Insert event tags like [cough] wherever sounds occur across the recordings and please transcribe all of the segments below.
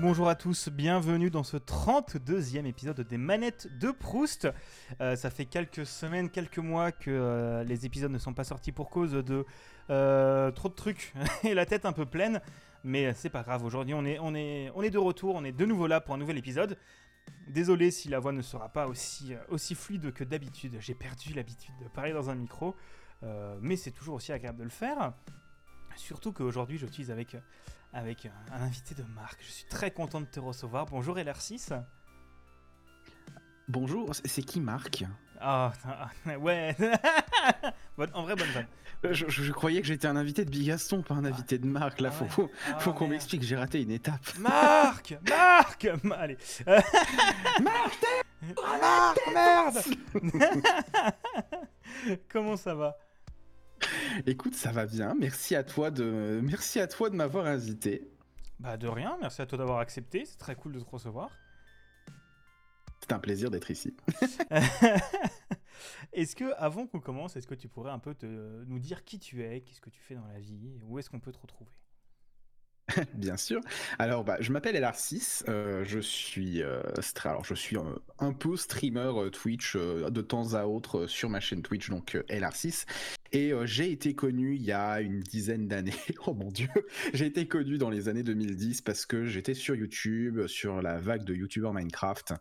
bonjour à tous, bienvenue dans ce 32e épisode des manettes de Proust. Euh, ça fait quelques semaines, quelques mois que euh, les épisodes ne sont pas sortis pour cause de euh, trop de trucs [laughs] et la tête un peu pleine. Mais c'est pas grave, aujourd'hui on est, de retour, on est de nouveau là pour un nouvel épisode. Désolé si la voix ne sera pas aussi, aussi fluide que d'habitude, j'ai perdu l'habitude de parler dans un micro, mais c'est toujours aussi agréable de le faire. Surtout qu'aujourd'hui suis avec avec un invité de marque. Je suis très content de te recevoir. Bonjour LR6. Bonjour, c'est qui Marc? Ah, [laughs] ouais. [laughs] en vrai, bonne vanne. Euh, je, croyais que j'étais un invité de Bigaston, pas un invité de Marc. Là, ah faut, faut, qu'on m'explique, j'ai raté une étape. [laughs] Marc Marc Allez. Marc Marc, merde Comment ça va? Écoute, ça va bien. Merci à toi de, merci à toi de m'avoir invité. Bah de rien. Merci à toi d'avoir accepté. C'est très cool de te recevoir. C'est un plaisir d'être ici. [laughs] est-ce que, avant qu'on commence, est-ce que tu pourrais un peu te, nous dire qui tu es, qu'est-ce que tu fais dans la vie, où est-ce qu'on peut te retrouver? [laughs] Bien sûr. Alors, bah, je m'appelle LR6. Euh, je suis, euh, alors, je suis un peu streamer euh, Twitch de temps à autre sur ma chaîne Twitch, donc LR6. Et j'ai été connu il y a une dizaine d'années. [laughs] oh mon dieu, j'ai été connu dans les années 2010 parce que j'étais sur YouTube, sur la vague de YouTubers Minecraft.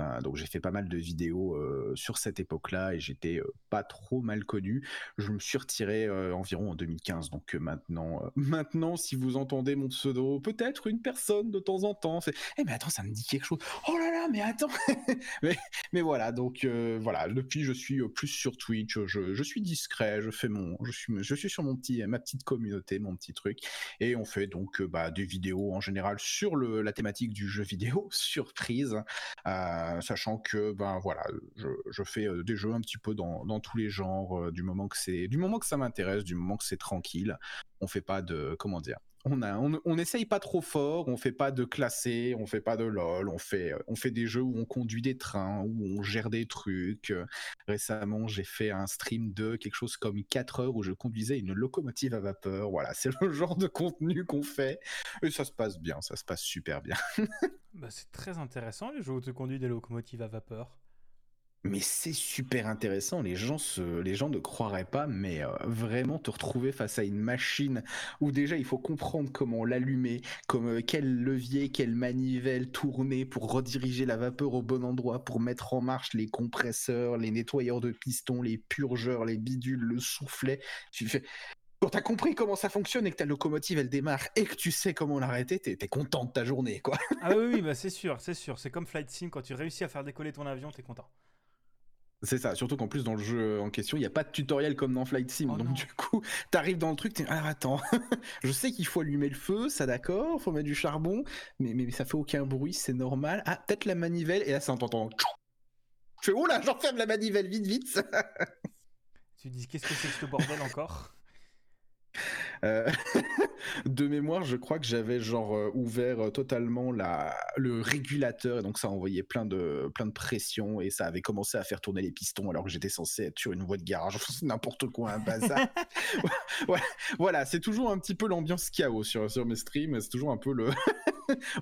Euh, donc j'ai fait pas mal de vidéos euh, sur cette époque-là et j'étais euh, pas trop mal connu. Je me suis retiré environ en 2015. Donc maintenant, [laughs] maintenant, si vous entendez mon pseudo, peut-être une personne de temps en temps Eh mais attends, ça me dit quelque chose. Oh là là, mais attends. [laughs] mais, voilà, donc voilà. Depuis, je suis plus sur Twitch. Je, je, suis discret. Je fais mon, je suis, je suis sur mon petit, ma petite communauté, mon petit truc. Et on fait donc bah, des vidéos en général sur le, la thématique du jeu vidéo, [laughs] surprise. Euh, sachant que ben voilà, je, fais euh, des jeux un petit peu dans, tous les genres, euh, du moment que c'est, du moment que ça m'intéresse, du moment que c'est tranquille. On fait pas de, comment dire, on essaye pas trop fort, on fait pas de classé, on fait pas de lol, on fait, on fait des jeux où on conduit des trains, où on gère des trucs. Récemment, j'ai fait un stream de quelque chose comme 4 heures où je conduisais une locomotive à vapeur. Voilà, c'est le [laughs] genre de contenu qu'on fait et ça se passe bien, ça se passe super bien. bah, c'est très intéressant les jeux où tu conduis des locomotives à vapeur. Mais c'est super intéressant, les gens, se, les gens ne croiraient pas, mais euh, vraiment te retrouver face à une machine où déjà il faut comprendre comment l'allumer, comme euh, quel levier, quelle manivelle tourner pour rediriger la vapeur au bon endroit, pour mettre en marche les compresseurs, les nettoyeurs de pistons, les purgeurs, les bidules, le soufflet. Tu fais... Quand t'as compris comment ça fonctionne et que ta locomotive elle démarre et que tu sais comment l'arrêter, t'es es content de ta journée, quoi. ah oui, oui bah c'est sûr, c'est sûr. C'est comme Flight Sim, quand tu réussis à faire décoller ton avion, t'es content. C'est ça, surtout qu'en plus dans le jeu en question, il n'y a pas de tutoriel comme dans Flight Sim. Oh donc du coup, [laughs] t'arrives dans le truc, t'es alors attends, [laughs] je sais qu'il faut allumer le feu, ça d'accord, faut mettre du charbon, mais, mais, ça fait aucun bruit, c'est normal. Ah, peut-être la manivelle, et là ça entend. Je fais oh là, j'enferme la manivelle, vite, vite. [laughs] tu dis qu'est-ce que c'est que ce bordel encore? Euh, [laughs] de mémoire, je crois que j'avais genre euh, ouvert euh, totalement la, le régulateur, et donc ça envoyait plein de, plein de pression et ça avait commencé à faire tourner les pistons alors que j'étais censé être sur une voie de garage, [laughs] n'importe quoi, un bazar. [laughs] voilà, c'est toujours un petit peu l'ambiance chaos sur, sur mes streams, c'est toujours un peu le.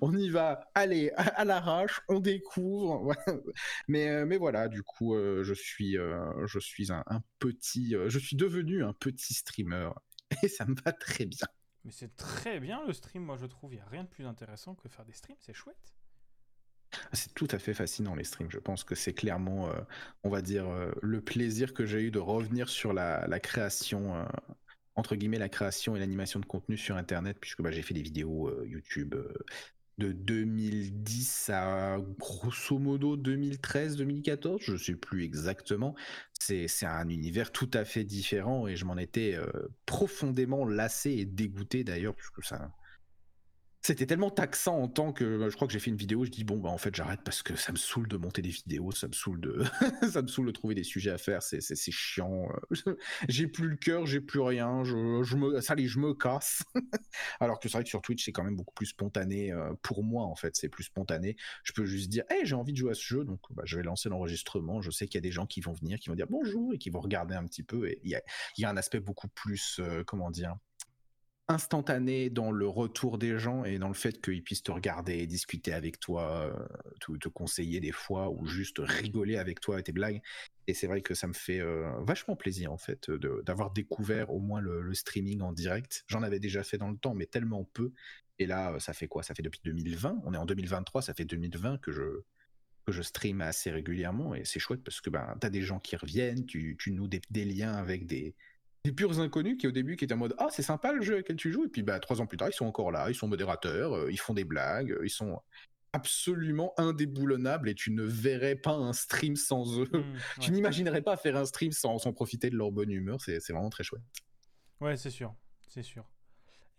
on y va, allez, à, l'arrache, on découvre. mais, mais voilà, du coup, je suis, je suis un, un petit, je suis devenu un petit streamer et ça me va très bien. Mais c'est très bien le stream, moi je trouve. Il n'y a rien de plus intéressant que faire des streams, c'est chouette. C'est tout à fait fascinant les streams. Je pense que c'est clairement, euh, on va dire, euh, le plaisir que j'ai eu de revenir sur la, création, euh, entre guillemets, la création et l'animation de contenu sur Internet, puisque bah, j'ai fait des vidéos YouTube de 2010 à grosso modo 2013-2014, je ne sais plus exactement. C'est un univers tout à fait différent et je m'en étais euh, profondément lassé et dégoûté d'ailleurs, puisque ça, c'était tellement taxant en tant que bah, je crois que j'ai fait une vidéo je dis bon bah en fait j'arrête parce que ça me saoule de monter des vidéos ça me saoule de [laughs] ça me saoule de trouver des sujets à faire c'est c'est chiant euh, [laughs] j'ai plus le cœur j'ai plus rien je, je me ça je me casse. [laughs] Alors que c'est vrai que sur Twitch c'est quand même beaucoup plus spontané euh, pour moi en fait c'est plus spontané. Je peux juste dire hey j'ai envie de jouer à ce jeu donc bah, je vais lancer l'enregistrement je sais qu'il y a des gens qui vont venir qui vont dire bonjour et qui vont regarder un petit peu et il y a, y a un aspect beaucoup plus euh, comment dire instantané dans le retour des gens et dans le fait qu'ils puissent te regarder, discuter avec toi, te, te, conseiller des fois ou juste rigoler avec toi et tes blagues. Et c'est vrai que ça me fait vachement plaisir en fait d'avoir découvert au moins le, streaming en direct. J'en avais déjà fait dans le temps, mais tellement peu. Et là, ça fait quoi? Ça fait depuis 2020. On est en 2023, ça fait 2020 que je que je stream assez régulièrement et c'est chouette parce que ben t'as des gens qui reviennent, tu, tu noues des liens avec des, des purs inconnus qui au début qui étaient en mode ah c'est sympa le jeu auquel tu joues. Et puis bah trois ans plus tard ils sont encore là ils sont modérateurs euh, ils font des blagues euh, ils sont absolument indéboulonnables et tu ne verrais pas un stream sans eux. Mmh, [laughs] tu n'imaginerais pas faire un stream sans, sans profiter de leur bonne humeur c'est vraiment très chouette. Ouais c'est sûr c'est sûr.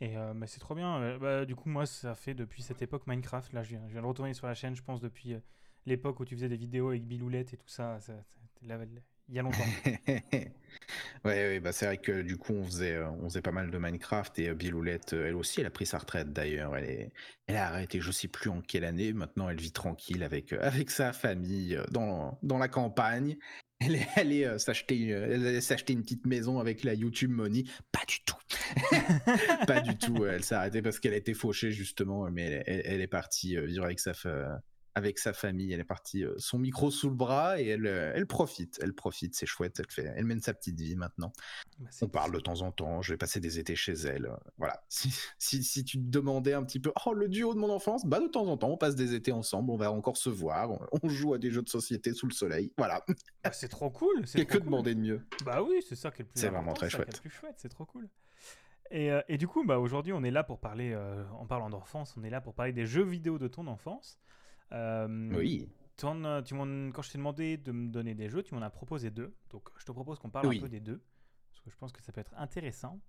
Et euh, bah, c'est trop bien. Bah, du coup moi ça fait depuis cette époque Minecraft là je viens, je viens de retourner sur la chaîne je pense depuis l'époque où tu faisais des vidéos avec Biloulette et tout ça, ça, ça il y a longtemps. [laughs] ouais, ouais bah c'est vrai que du coup on faisait, euh, on faisait pas mal de Minecraft et euh, Biloulette, euh, elle aussi, elle a pris sa retraite d'ailleurs. Elle, elle a arrêté, je sais plus en quelle année. Maintenant, elle vit tranquille avec, avec sa famille dans, dans la campagne. Elle est allée s'acheter, elle s'acheter une petite maison avec la YouTube Money. Pas du tout. [laughs] pas du tout. Elle s'est arrêtée parce qu'elle a été fauchée justement, mais elle, elle est partie vivre avec sa, avec sa famille. Elle est partie, euh, son micro sous le bras et elle, euh, elle profite. Elle profite, c'est chouette. Elle, fait, elle mène sa petite vie maintenant. Bah, On parle de temps en temps. Je vais passer des étés chez elle. Euh, voilà. [laughs] Si, si, si, tu te demandais un petit peu, oh, le duo de mon enfance, bah, de temps en temps, on passe des étés ensemble. On va encore se voir. On, joue à des jeux de société sous le soleil. Voilà. Bah, c'est trop cool. C'est que demander de mieux? Bah oui, c'est ça qui est le plus C'est vraiment très chouette. C'est chouette. C'est trop cool. Et, et, du coup, bah, aujourd'hui, on est là pour parler, en parlant d'enfance, on est là pour parler des jeux vidéo de ton enfance. Euh, oui. Tu quand je t'ai demandé de me donner des jeux, tu m'en as proposé deux. Donc je te propose qu'on parle un peu des deux. Parce que je pense que ça peut être intéressant.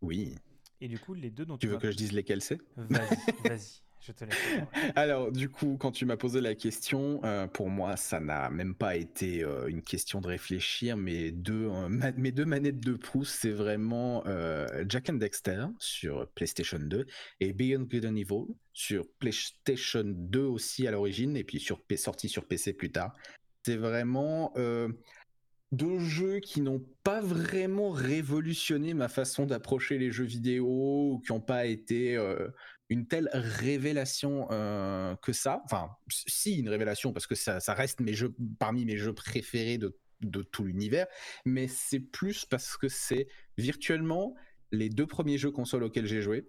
Oui. Et du coup, les deux dont tu, tu veux que je dise lesquels c'est? Vas-y, [laughs] vas-y. [laughs] Alors, du coup, quand tu m'as posé la question, euh, pour moi, ça n'a même pas été euh, une question de réfléchir. Mes deux, mes deux manettes de Proust, c'est vraiment Jack and Dexter sur PlayStation 2 et Beyond Good and Evil sur PlayStation 2 aussi à l'origine, et puis sur, sorti sur PC plus tard. C'est vraiment euh, deux jeux qui n'ont pas vraiment révolutionné ma façon d'approcher les jeux vidéo, ou qui n'ont pas été euh, une telle révélation euh, que ça. Enfin, si, une révélation, parce que ça, reste mes jeux, parmi mes jeux préférés de, de tout l'univers, mais c'est plus parce que c'est virtuellement les deux premiers jeux consoles auxquels j'ai joué.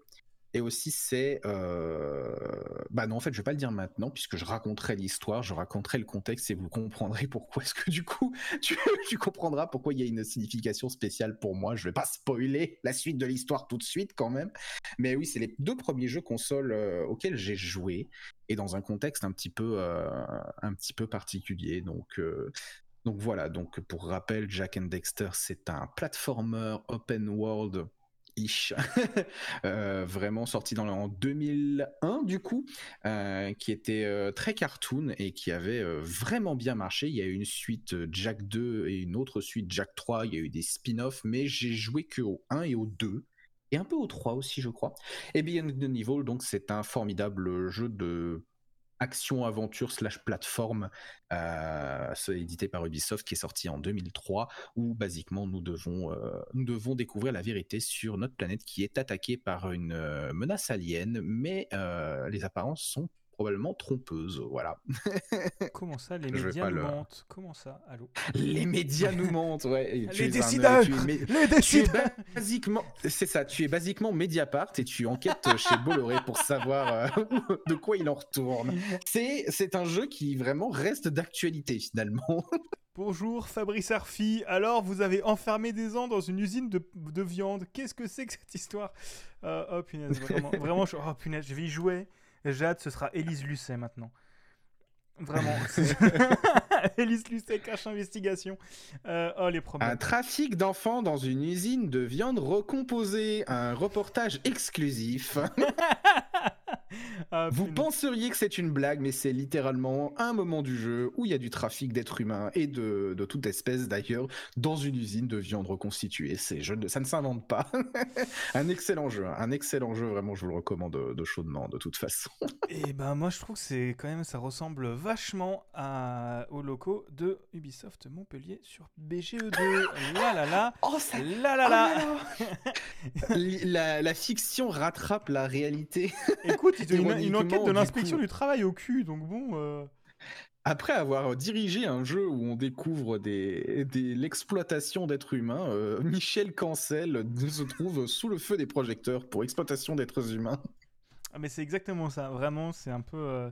Et aussi, c'est. Euh, bah non, en fait, je vais pas le dire maintenant, puisque je raconterai l'histoire, je raconterai le contexte et vous comprendrez pourquoi est-ce que du coup, [laughs] tu, comprendras pourquoi il y a une signification spéciale pour moi. Je vais pas spoiler la suite de l'histoire tout de suite quand même. Mais oui, c'est les deux premiers jeux consoles euh, auxquels j'ai joué et dans un contexte un petit peu, euh, un petit peu particulier. Donc. donc voilà, donc pour rappel, Jack and Dexter, c'est un platformer open world ish, [laughs] euh, vraiment sorti en 2001 du coup, euh, qui était euh, très cartoon et qui avait vraiment bien marché. Il y a eu une suite Jack 2 et une autre suite Jack 3, il y a eu des spin-offs, mais j'ai joué que au 1 et au 2. Et un peu au 3 aussi, je crois. Et Beyond the Evil, donc c'est un formidable jeu de action-aventure slash plateforme euh, édité par Ubisoft qui est sorti en 2003 où basiquement nous devons, euh, nous devons découvrir la vérité sur notre planète qui est attaquée par une euh, menace alien mais les apparences sont probablement trompeuse. Voilà. [laughs] Comment ça, les médias nous mentent? Comment ça? Allô? Les médias nous mentent, ouais. les décideurs Les décideurs basiquement, C'est ça, tu es basiquement Mediapart et tu enquêtes chez Bolloré pour savoir euh, [laughs] de quoi il en retourne. C'est un jeu qui vraiment reste d'actualité finalement. [laughs] Bonjour Fabrice Arfi, alors vous avez enfermé des ans dans une usine de, de viande, qu'est-ce que c'est que cette histoire? Euh, Oh punaise, vraiment, vraiment, oh punaise, je vais y jouer. Jade, ce sera Élise Lucet maintenant. Vraiment. [laughs] [laughs] Élise Lucet, cache investigation. Euh, oh, les problèmes. Un trafic d'enfants dans une usine de viande recomposée. Un reportage exclusif. [laughs] Ah, Vous penseriez que c'est une blague, mais c'est littéralement un moment du jeu où il y a du trafic d'êtres humains et de, de, toute espèce d'ailleurs dans une usine de viande reconstituée. C'est, ça ne s'invente pas. [laughs] un excellent jeu, un excellent jeu, vraiment, je vous le recommande de, chaudement de toute façon. [laughs] et ben moi je trouve que c'est quand même, ça ressemble vachement à, aux locaux de Ubisoft Montpellier sur BGE2. [gasps] là là là, oh, ça... là là là. la, la fiction rattrape la réalité. Écoute, une, une enquête de l'inspection du travail au cul, donc bon. Euh. Après avoir dirigé un jeu où on découvre des, l'exploitation d'êtres humains, euh, Michel Cancel se trouve sous le feu des projecteurs pour exploitation d'êtres humains. Ah mais c'est exactement ça, vraiment, c'est un peu... Euh,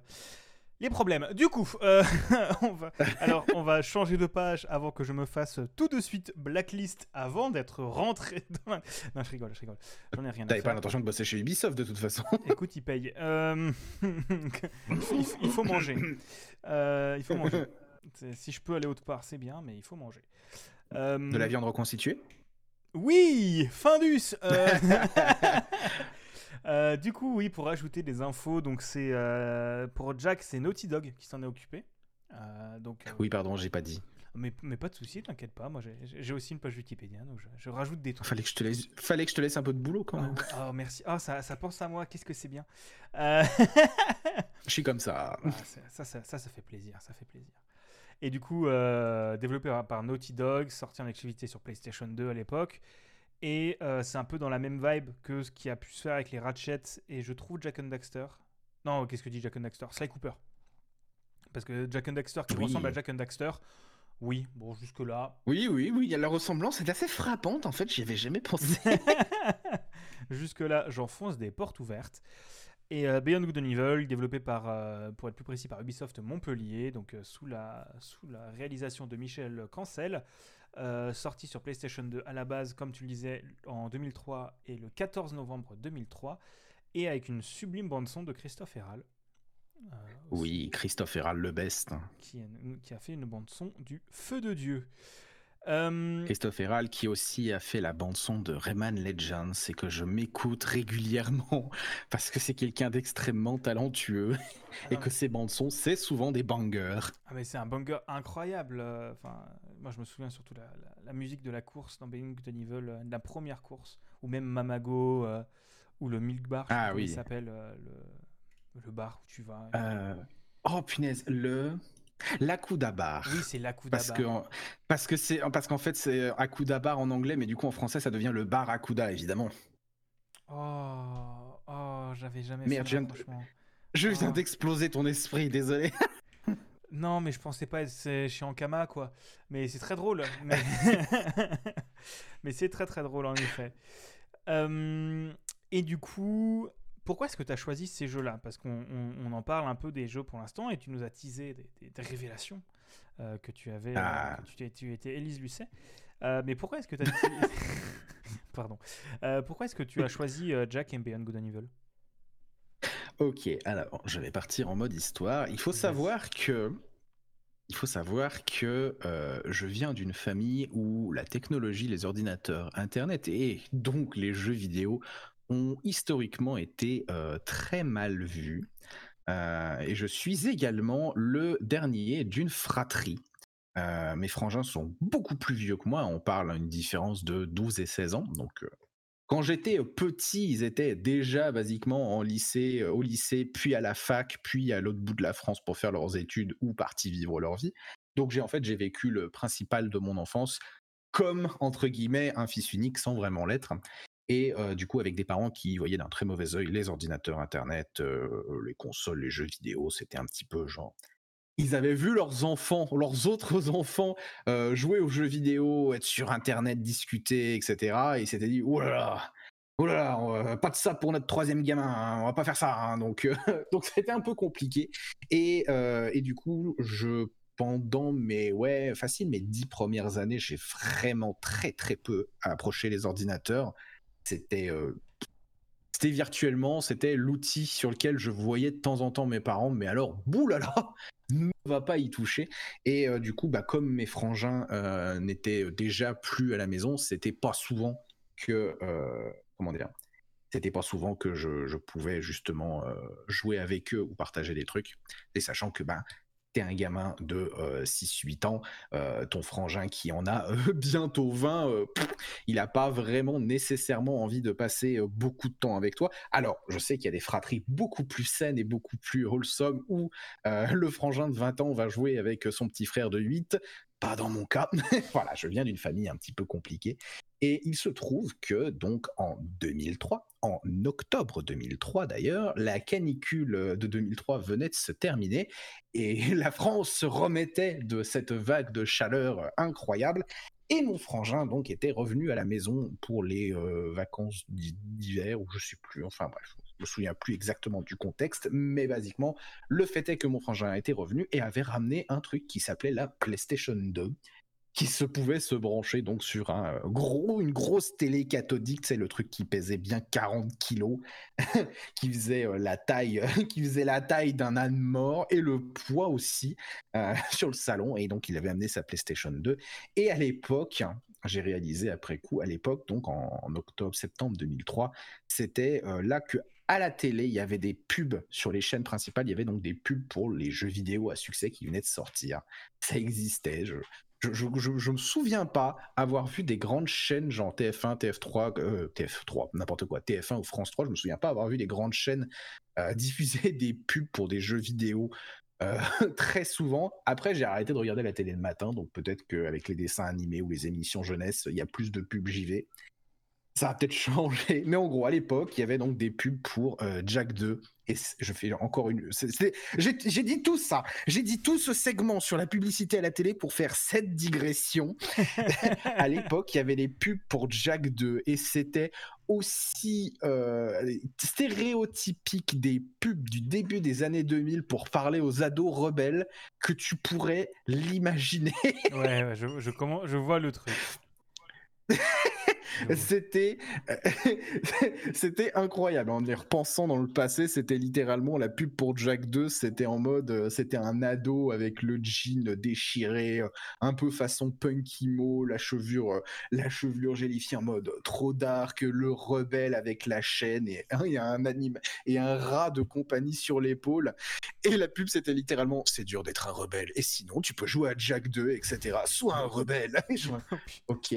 les problèmes. Du coup, euh, [laughs] on va, alors on va changer de page avant que je me fasse tout de suite blacklist avant d'être rentré [laughs] dans Non, je rigole, je rigole. J'en ai rien à T'avais pas l'intention de bosser chez Ubisoft de toute façon. [laughs] Écoute, il paye. Euh, il, faut manger. Euh, il faut manger. Si je peux aller autre part, c'est bien, mais il faut manger. De la viande reconstituée? Oui Findus Euh, du coup, oui, pour ajouter des infos, donc c'est euh, pour Jack, c'est Naughty Dog qui s'en est occupé. Euh, donc, oui, pardon, j'ai pas dit. Mais, mais pas de souci, t'inquiète pas. Moi, j'ai aussi une page Wikipédia, donc je, rajoute des trucs. Fallait que je te laisse, fallait que je te laisse un peu de boulot quand même. Oh, merci. Oh, ça, ça pense à moi. Qu'est-ce que c'est bien. je suis comme ça. [laughs] Ah, ça, ça, ça, ça, fait plaisir. Ça fait plaisir. Et du coup, développé par Naughty Dog, sorti en exclusivité sur PlayStation 2 à l'époque. Et euh, c'est un peu dans la même vibe que ce qui a pu se faire avec les Ratchet et je trouve Jack and Daxter. Non, qu'est-ce que dit Jack and Daxter? Sly Cooper. Parce que Jack and Daxter qui ressemble à Jack and Daxter, oui, bon, jusque-là. Oui, oui, oui, la ressemblance est assez frappante en fait, j'y avais jamais pensé. [laughs] jusque-là, j'enfonce des portes ouvertes. Et euh, Beyond Good and Evil, développé par, euh, pour être plus précis, par Ubisoft Montpellier, donc sous, la, sous la réalisation de Michel Cancel, euh, sorti sur PlayStation 2 à la base, comme tu le disais, en 2003 et le 14 novembre 2003, et avec une sublime bande-son de Christophe Herral. Euh, oui, Christophe Herral, le best. Qui, qui a fait une bande-son du Feu de Dieu. Euh, Christophe Herral qui aussi a fait la bande son de Rayman Legends et que je m'écoute régulièrement [laughs] parce que c'est quelqu'un d'extrêmement talentueux [laughs] et que ses bandes son c'est souvent des bangers. Ah mais c'est un banger incroyable. Euh, enfin, moi je me souviens surtout la, la, musique de la course dans Beyond the Evil, euh, la première course ou même Mamago ou le Milk Bar. Ah oui. s'appelle le, le, bar où tu vas. Oh punaise, le L'Akudabar. Oui, c'est l'Akudabar. Parce que parce que c'est parce qu'en fait c'est Akudabar en anglais, mais du coup en français ça devient le bar Akuda évidemment. Oh, oh j'avais jamais. Merde, fait je viens, oh. d'exploser ton esprit, désolé. [laughs] non, mais je pensais pas être chez Ankama quoi. Mais c'est très drôle. Mais, [laughs] [laughs] mais c'est très très drôle en effet. Euh, et du coup, pourquoi est-ce que tu as choisi ces jeux-là? Parce qu'on en parle un peu des jeux pour l'instant et tu nous as teasé des, révélations euh, que tu avais. Euh, ah. tu, tu, étais Élise Lucet. Euh, mais pourquoi est-ce que tu as. [laughs] Pardon. pourquoi est-ce que tu as choisi Jack and Beyond Good and Evil? Ok, alors je vais partir en mode histoire. Il faut savoir que. Il faut savoir que je viens d'une famille où la technologie, les ordinateurs, Internet et donc les jeux vidéo ont historiquement été euh, très mal vus. Euh, et je suis également le dernier d'une fratrie. Euh, mes frangins sont beaucoup plus vieux que moi, on parle à une différence de 12 et 16 ans. Donc, quand j'étais petit, ils étaient déjà basiquement en lycée, au lycée, puis à la fac, puis à l'autre bout de la France pour faire leurs études ou partis vivre leur vie. Donc, j'ai en fait, j'ai vécu le principal de mon enfance comme, entre guillemets, un fils unique sans vraiment l'être. Et du coup, avec des parents qui voyaient d'un très mauvais œil les ordinateurs, Internet, les consoles, les jeux vidéo, c'était un petit peu genre. Ils avaient vu leurs enfants, leurs autres [laughs] enfants jouer aux jeux vidéo, être sur Internet, discuter, etc. Et ils s'étaient dit, oulala, oulala, pas de ça pour notre troisième gamin, hein, on va pas faire ça. Hein. Donc, [laughs] donc c'était un peu compliqué. Et, et du coup, je pendant mes ouais facile mes dix premières années, j'ai vraiment très très peu approché les ordinateurs c'était euh, c'était virtuellement, c'était l'outil sur lequel je voyais de temps en temps mes parents, mais alors, boulala, [laughs] ne va pas y toucher. Et euh, du coup, bah, comme mes frangins euh, n'étaient déjà plus à la maison, c'était pas souvent que, comment dire, c'était pas souvent que je, pouvais justement jouer avec eux ou partager des trucs. Et sachant que ben t'es un gamin de 6-8 ans, ton frangin qui en a [laughs] bientôt 20, il n'a pas vraiment nécessairement envie de passer beaucoup de temps avec toi. Alors, je sais qu'il y a des fratries beaucoup plus saines et beaucoup plus wholesome où [laughs] le frangin de 20 ans va jouer avec son petit frère de 8. Pas dans mon cas. [laughs] voilà, je viens d'une famille un petit peu compliquée. Et il se trouve que donc en 2003, en octobre 2003 d'ailleurs, la canicule de 2003 venait de se terminer et [laughs] la France se remettait de cette vague de chaleur incroyable. Et mon frangin donc était revenu à la maison pour les euh, vacances d'hiver ou je sais plus. Enfin bref, me souviens plus exactement du contexte, mais basiquement le fait est que mon frangin était revenu et avait ramené un truc qui s'appelait la PlayStation 2 qui se pouvait se brancher donc sur un euh, gros, une grosse télé cathodique, c'est le truc qui pesait bien 40 kilos, [laughs] qui faisait euh, la taille, [laughs] qui faisait la taille d'un âne mort et le poids aussi euh, [laughs] sur le salon. Et donc il avait amené sa PlayStation 2. Et à l'époque, j'ai réalisé après coup, à l'époque, donc en, octobre-septembre 2003, c'était là que à la télé, il y avait des pubs sur les chaînes principales. Il y avait donc des pubs pour les jeux vidéo à succès qui venaient de sortir. Ça existait. Je, je, je, me souviens pas avoir vu des grandes chaînes genre TF1, TF3, TF3, n'importe quoi, TF1 ou France 3. Je me souviens pas avoir vu des grandes chaînes euh, [laughs] diffuser des pubs pour des jeux vidéo euh, [laughs] très souvent. Après, j'ai arrêté de regarder la télé le matin, donc peut-être qu'avec les dessins animés ou les émissions jeunesse, il y a plus de pubs j'y vais. Ça a peut-être [laughs] changé, mais en gros, à l'époque, il y avait donc des pubs pour euh, Jack 2. Et je fais encore une. J'ai dit tout ça. J'ai dit tout ce segment sur la publicité à la télé pour faire cette digression. [laughs] à l'époque, il y avait des pubs pour Jack 2 et c'était aussi euh, stéréotypique des pubs du début des années 2000 pour parler aux ados rebelles que tu pourrais l'imaginer. ouais, je, je, comment, je vois le truc. [laughs] c'était [laughs] c'était incroyable en y repensant dans le passé c'était littéralement la pub pour Jack 2 c'était en mode euh, c'était un ado avec le jean déchiré euh, un peu façon punk emo la chevelure euh, la chevelure gélifiée en mode trop dark le rebelle avec la chaîne et il y a un anime et un rat de compagnie sur l'épaule. Et la pub c'était littéralement c'est dur d'être un rebelle et sinon tu peux jouer à Jack 2 etc sois un rebelle. [laughs] Ok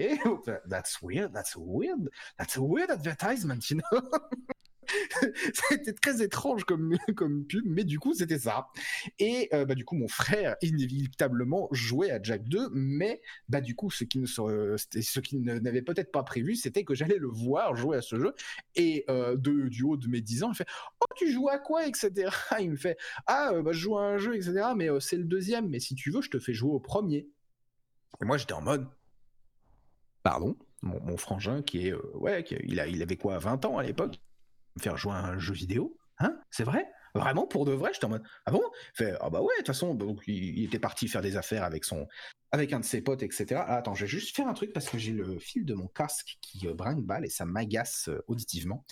that's weird that's weird. That's a weird advertisement, you know? [laughs] c'était très étrange comme, comme pub, mais du coup, c'était ça. Et euh, bah, du coup, mon frère, inévitablement, jouait à Jack 2, mais bah, du coup, ce qui ne ce qui n'avait peut-être pas prévu, c'était que j'allais le voir jouer à ce jeu. Et euh, de, du haut de mes 10 ans, il fait Oh, tu joues à quoi etc. [laughs] Il me fait Ah, euh, bah, je joue à un jeu, etc. Mais c'est le deuxième, mais si tu veux, je te fais jouer au premier. Et moi, j'étais en mode Pardon? Mon, frangin qui est euh, ouais il a il avait quoi 20 ans à l'époque me faire jouer un jeu vidéo hein c'est vrai? Vraiment pour de vrai? J'étais en mode ah bon? Fait ah bah ouais de toute façon il, était parti faire des affaires avec son avec un de ses potes etc ah, attends je vais juste faire un truc parce que j'ai le fil de mon casque qui euh, brinque balle et ça m'agace euh, auditivement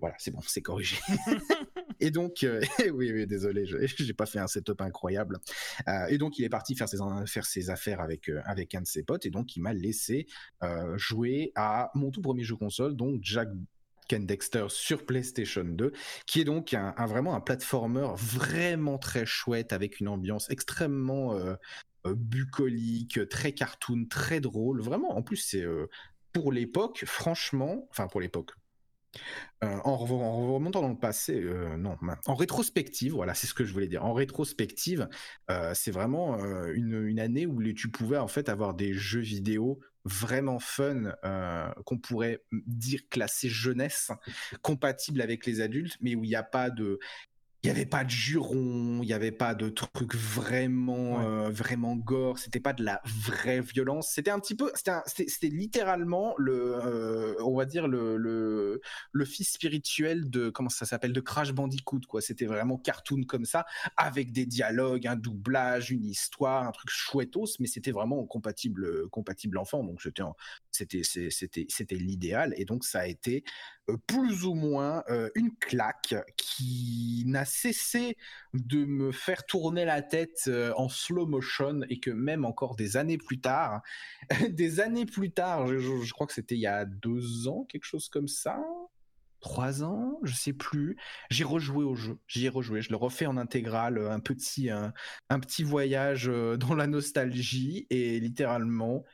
voilà, c'est bon, c'est corrigé. [laughs] et donc, euh, [laughs] oui, oui, désolé, je n'ai pas fait un setup incroyable. Euh, et donc, il est parti faire ses, faire ses affaires avec, euh, avec un de ses potes, et donc, il m'a laissé jouer à mon tout premier jeu console, donc Jack Ken Dexter sur PlayStation 2, qui est donc un, vraiment un platformer vraiment très chouette, avec une ambiance extrêmement bucolique, très cartoon, très drôle. Vraiment, en plus, c'est pour l'époque, franchement, enfin pour l'époque, euh, en, remontant dans le passé, euh, non, en rétrospective, voilà, c'est ce que je voulais dire. En rétrospective, euh, c'est vraiment une, année où tu pouvais en fait avoir des jeux vidéo vraiment fun qu'on pourrait dire classés jeunesse, compatibles avec les adultes, mais où il n'y a pas de, il n'y avait pas de juron, il n'y avait pas de trucs vraiment, euh, vraiment gore, c'était pas de la vraie violence. C'était un petit peu, c'était littéralement le, euh, on va dire le, le, le, fils spirituel de, comment ça s'appelle, de Crash Bandicoot, quoi. C'était vraiment cartoon comme ça, avec des dialogues, un doublage, une histoire, un truc chouettos, mais c'était vraiment compatible, compatible enfant. Donc c'était, c'était, c'était, c'était l'idéal. Et donc ça a été euh, plus ou moins une claque qui n'a cessé de me faire tourner la tête euh, en slow motion et que même encore des années plus tard, [laughs] des années plus tard, je, crois que c'était il y a deux ans, quelque chose comme ça. trois ans, je sais plus. J'ai rejoué au jeu, j'y ai rejoué, je le refais en intégrale, un petit, un, petit voyage [laughs] dans la nostalgie et littéralement,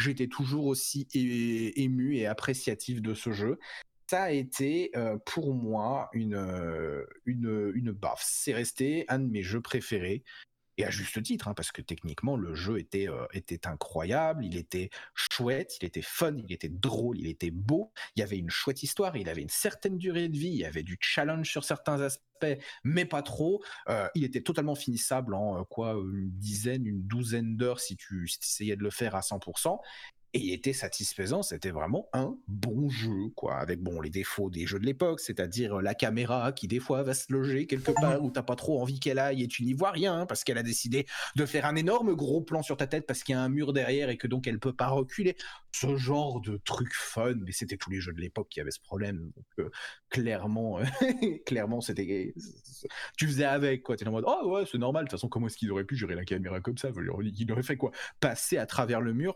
j'étais toujours aussi ému et appréciatif de ce jeu. Ça a été pour moi une, une, une baffe. C'est resté un de mes jeux préférés et à juste titre, hein, parce que techniquement le jeu était, euh, était incroyable, il était chouette, il était fun, il était drôle, il était beau, il y avait une chouette histoire, il avait une certaine durée de vie, il y avait du challenge sur certains aspects, mais pas trop. Euh, il était totalement finissable en euh, quoi une dizaine, une douzaine d'heures si tu essayais de le faire à 100% et il était satisfaisant. C'était vraiment un bon jeu, quoi, avec bon les défauts des jeux de l'époque, c'est-à-dire euh, la caméra qui des fois va se loger quelque [laughs] part où t'as pas trop envie qu'elle aille et tu n'y vois rien parce qu'elle a décidé de faire un énorme gros plan sur ta tête parce qu'il y a un mur derrière et que donc elle peut pas reculer. Ce genre de truc fun, mais c'était tous les jeux de l'époque qui avaient ce problème. Donc euh, clairement, [laughs] clairement c'était, tu faisais avec quoi. T'es en mode oh ouais c'est normal. De toute façon comment est-ce qu'ils auraient pu gérer la caméra comme ça? Ils auraient fait quoi? Passer à travers le mur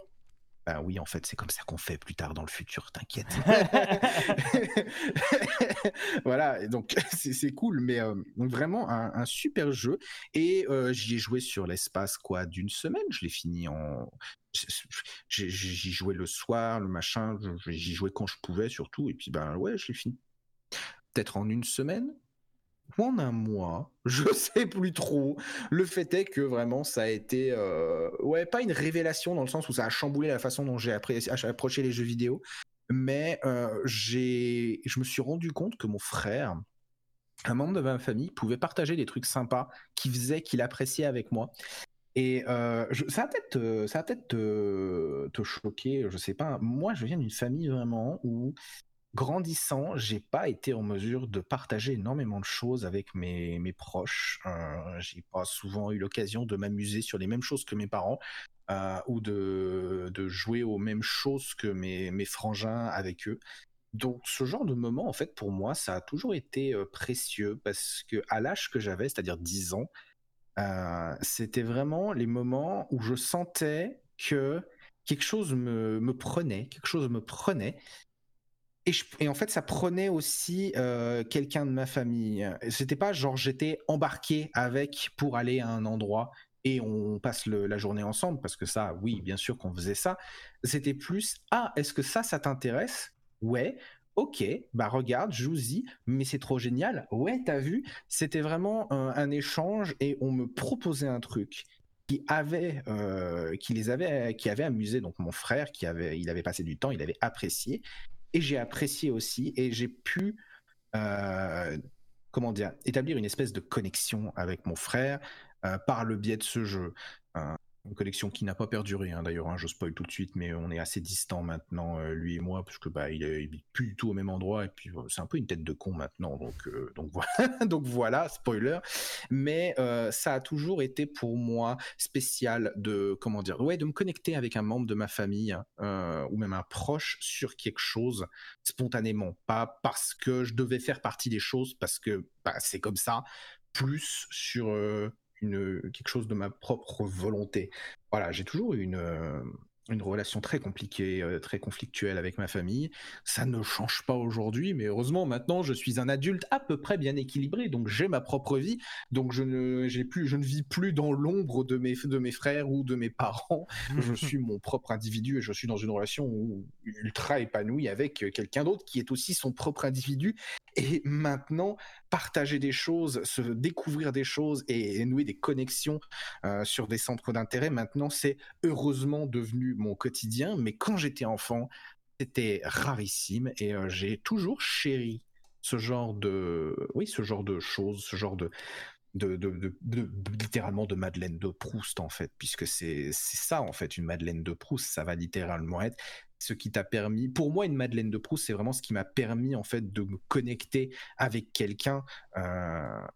bah oui, en fait, c'est comme ça qu'on fait plus tard dans le futur, t'inquiète. [laughs] [laughs] voilà, donc [laughs] c'est cool, mais euh, vraiment un, super jeu. Et euh, j'y ai joué sur l'espace quoi d'une semaine. Je l'ai fini en. J'y jouais le soir, le machin. J'y jouais quand je pouvais surtout. Et puis ben ouais, je l'ai fini. Peut-être en une semaine, en un mois, [laughs] je sais plus trop. Le fait est que vraiment ça a été, euh, ouais, pas une révélation dans le sens où ça a chamboulé la façon dont j'ai approché les jeux vidéo, mais euh, j'ai, je me suis rendu compte que mon frère, un membre de ma famille, pouvait partager des trucs sympas qui faisaient qu'il appréciait avec moi. Et euh, ça va peut-être, ça peut-être te, choquer, je sais pas. Moi, je viens d'une famille vraiment où grandissant, j'ai pas été en mesure de partager énormément de choses avec mes, mes proches. Euh, j'ai pas souvent eu l'occasion de m'amuser sur les mêmes choses que mes parents euh, ou de, de, jouer aux mêmes choses que mes, mes frangins avec eux. Donc ce genre de moment, en fait, pour moi, ça a toujours été euh, précieux parce que à l'âge que j'avais, c'est-à-dire 10 ans, euh, c'était vraiment les moments où je sentais que quelque chose me, me prenait, quelque chose me prenait, et, en fait, ça prenait aussi euh, quelqu'un de ma famille. C'était pas genre j'étais embarqué avec pour aller à un endroit et on passe la journée ensemble, parce que ça, oui, bien sûr qu'on faisait ça. C'était plus ah, est-ce que ça, ça t'intéresse? Ouais. Ok, bah regarde, joue-y, mais c'est trop génial. Ouais, t'as vu? C'était vraiment un, échange et on me proposait un truc qui avait, euh, qui les avait, qui avait amusé. Donc mon frère, qui avait, il avait passé du temps, il avait apprécié, et j'ai apprécié aussi et j'ai pu euh, établir une espèce de connexion avec mon frère euh, par le biais de ce jeu. Euh, une collection qui n'a pas perduré, hein, d'ailleurs, hein, je spoil tout de suite, mais on est assez distants maintenant, euh, lui et moi, parce que bah, il, est, plus du tout au même endroit, et puis euh, c'est un peu une tête de con maintenant, donc, euh, donc, voilà, [laughs] donc voilà, spoiler. Mais ça a toujours été pour moi spécial de, comment dire, ouais, de me connecter avec un membre de ma famille, ou même un proche sur quelque chose spontanément, pas parce que je devais faire partie des choses, parce que bah, c'est comme ça, plus sur quelque chose de ma propre volonté. Voilà, j'ai toujours eu une, euh, une relation très compliquée, euh, très conflictuelle avec ma famille. Ça ne change pas aujourd'hui, mais heureusement maintenant je suis un adulte à peu près bien équilibré, donc j'ai ma propre vie, donc je ne, j'ai plus, je ne vis plus dans l'ombre de mes, de mes frères ou de mes parents. je [laughs] suis mon propre individu et je suis dans une relation ultra épanouie avec quelqu'un d'autre qui est aussi son propre individu. Et maintenant, partager des choses, se découvrir des choses et, nouer des connexions euh, sur des centres d'intérêt, maintenant c'est heureusement devenu mon quotidien, mais quand j'étais enfant, c'était rarissime et euh, j'ai toujours chéri ce genre de, oui, ce genre de choses, ce genre de, littéralement de Madeleine de Proust en fait, puisque c'est ça en fait une Madeleine de Proust, ça va littéralement être ce qui t'a permis. Pour moi, une Madeleine de Proust, c'est vraiment ce qui m'a permis en fait de me connecter avec quelqu'un euh,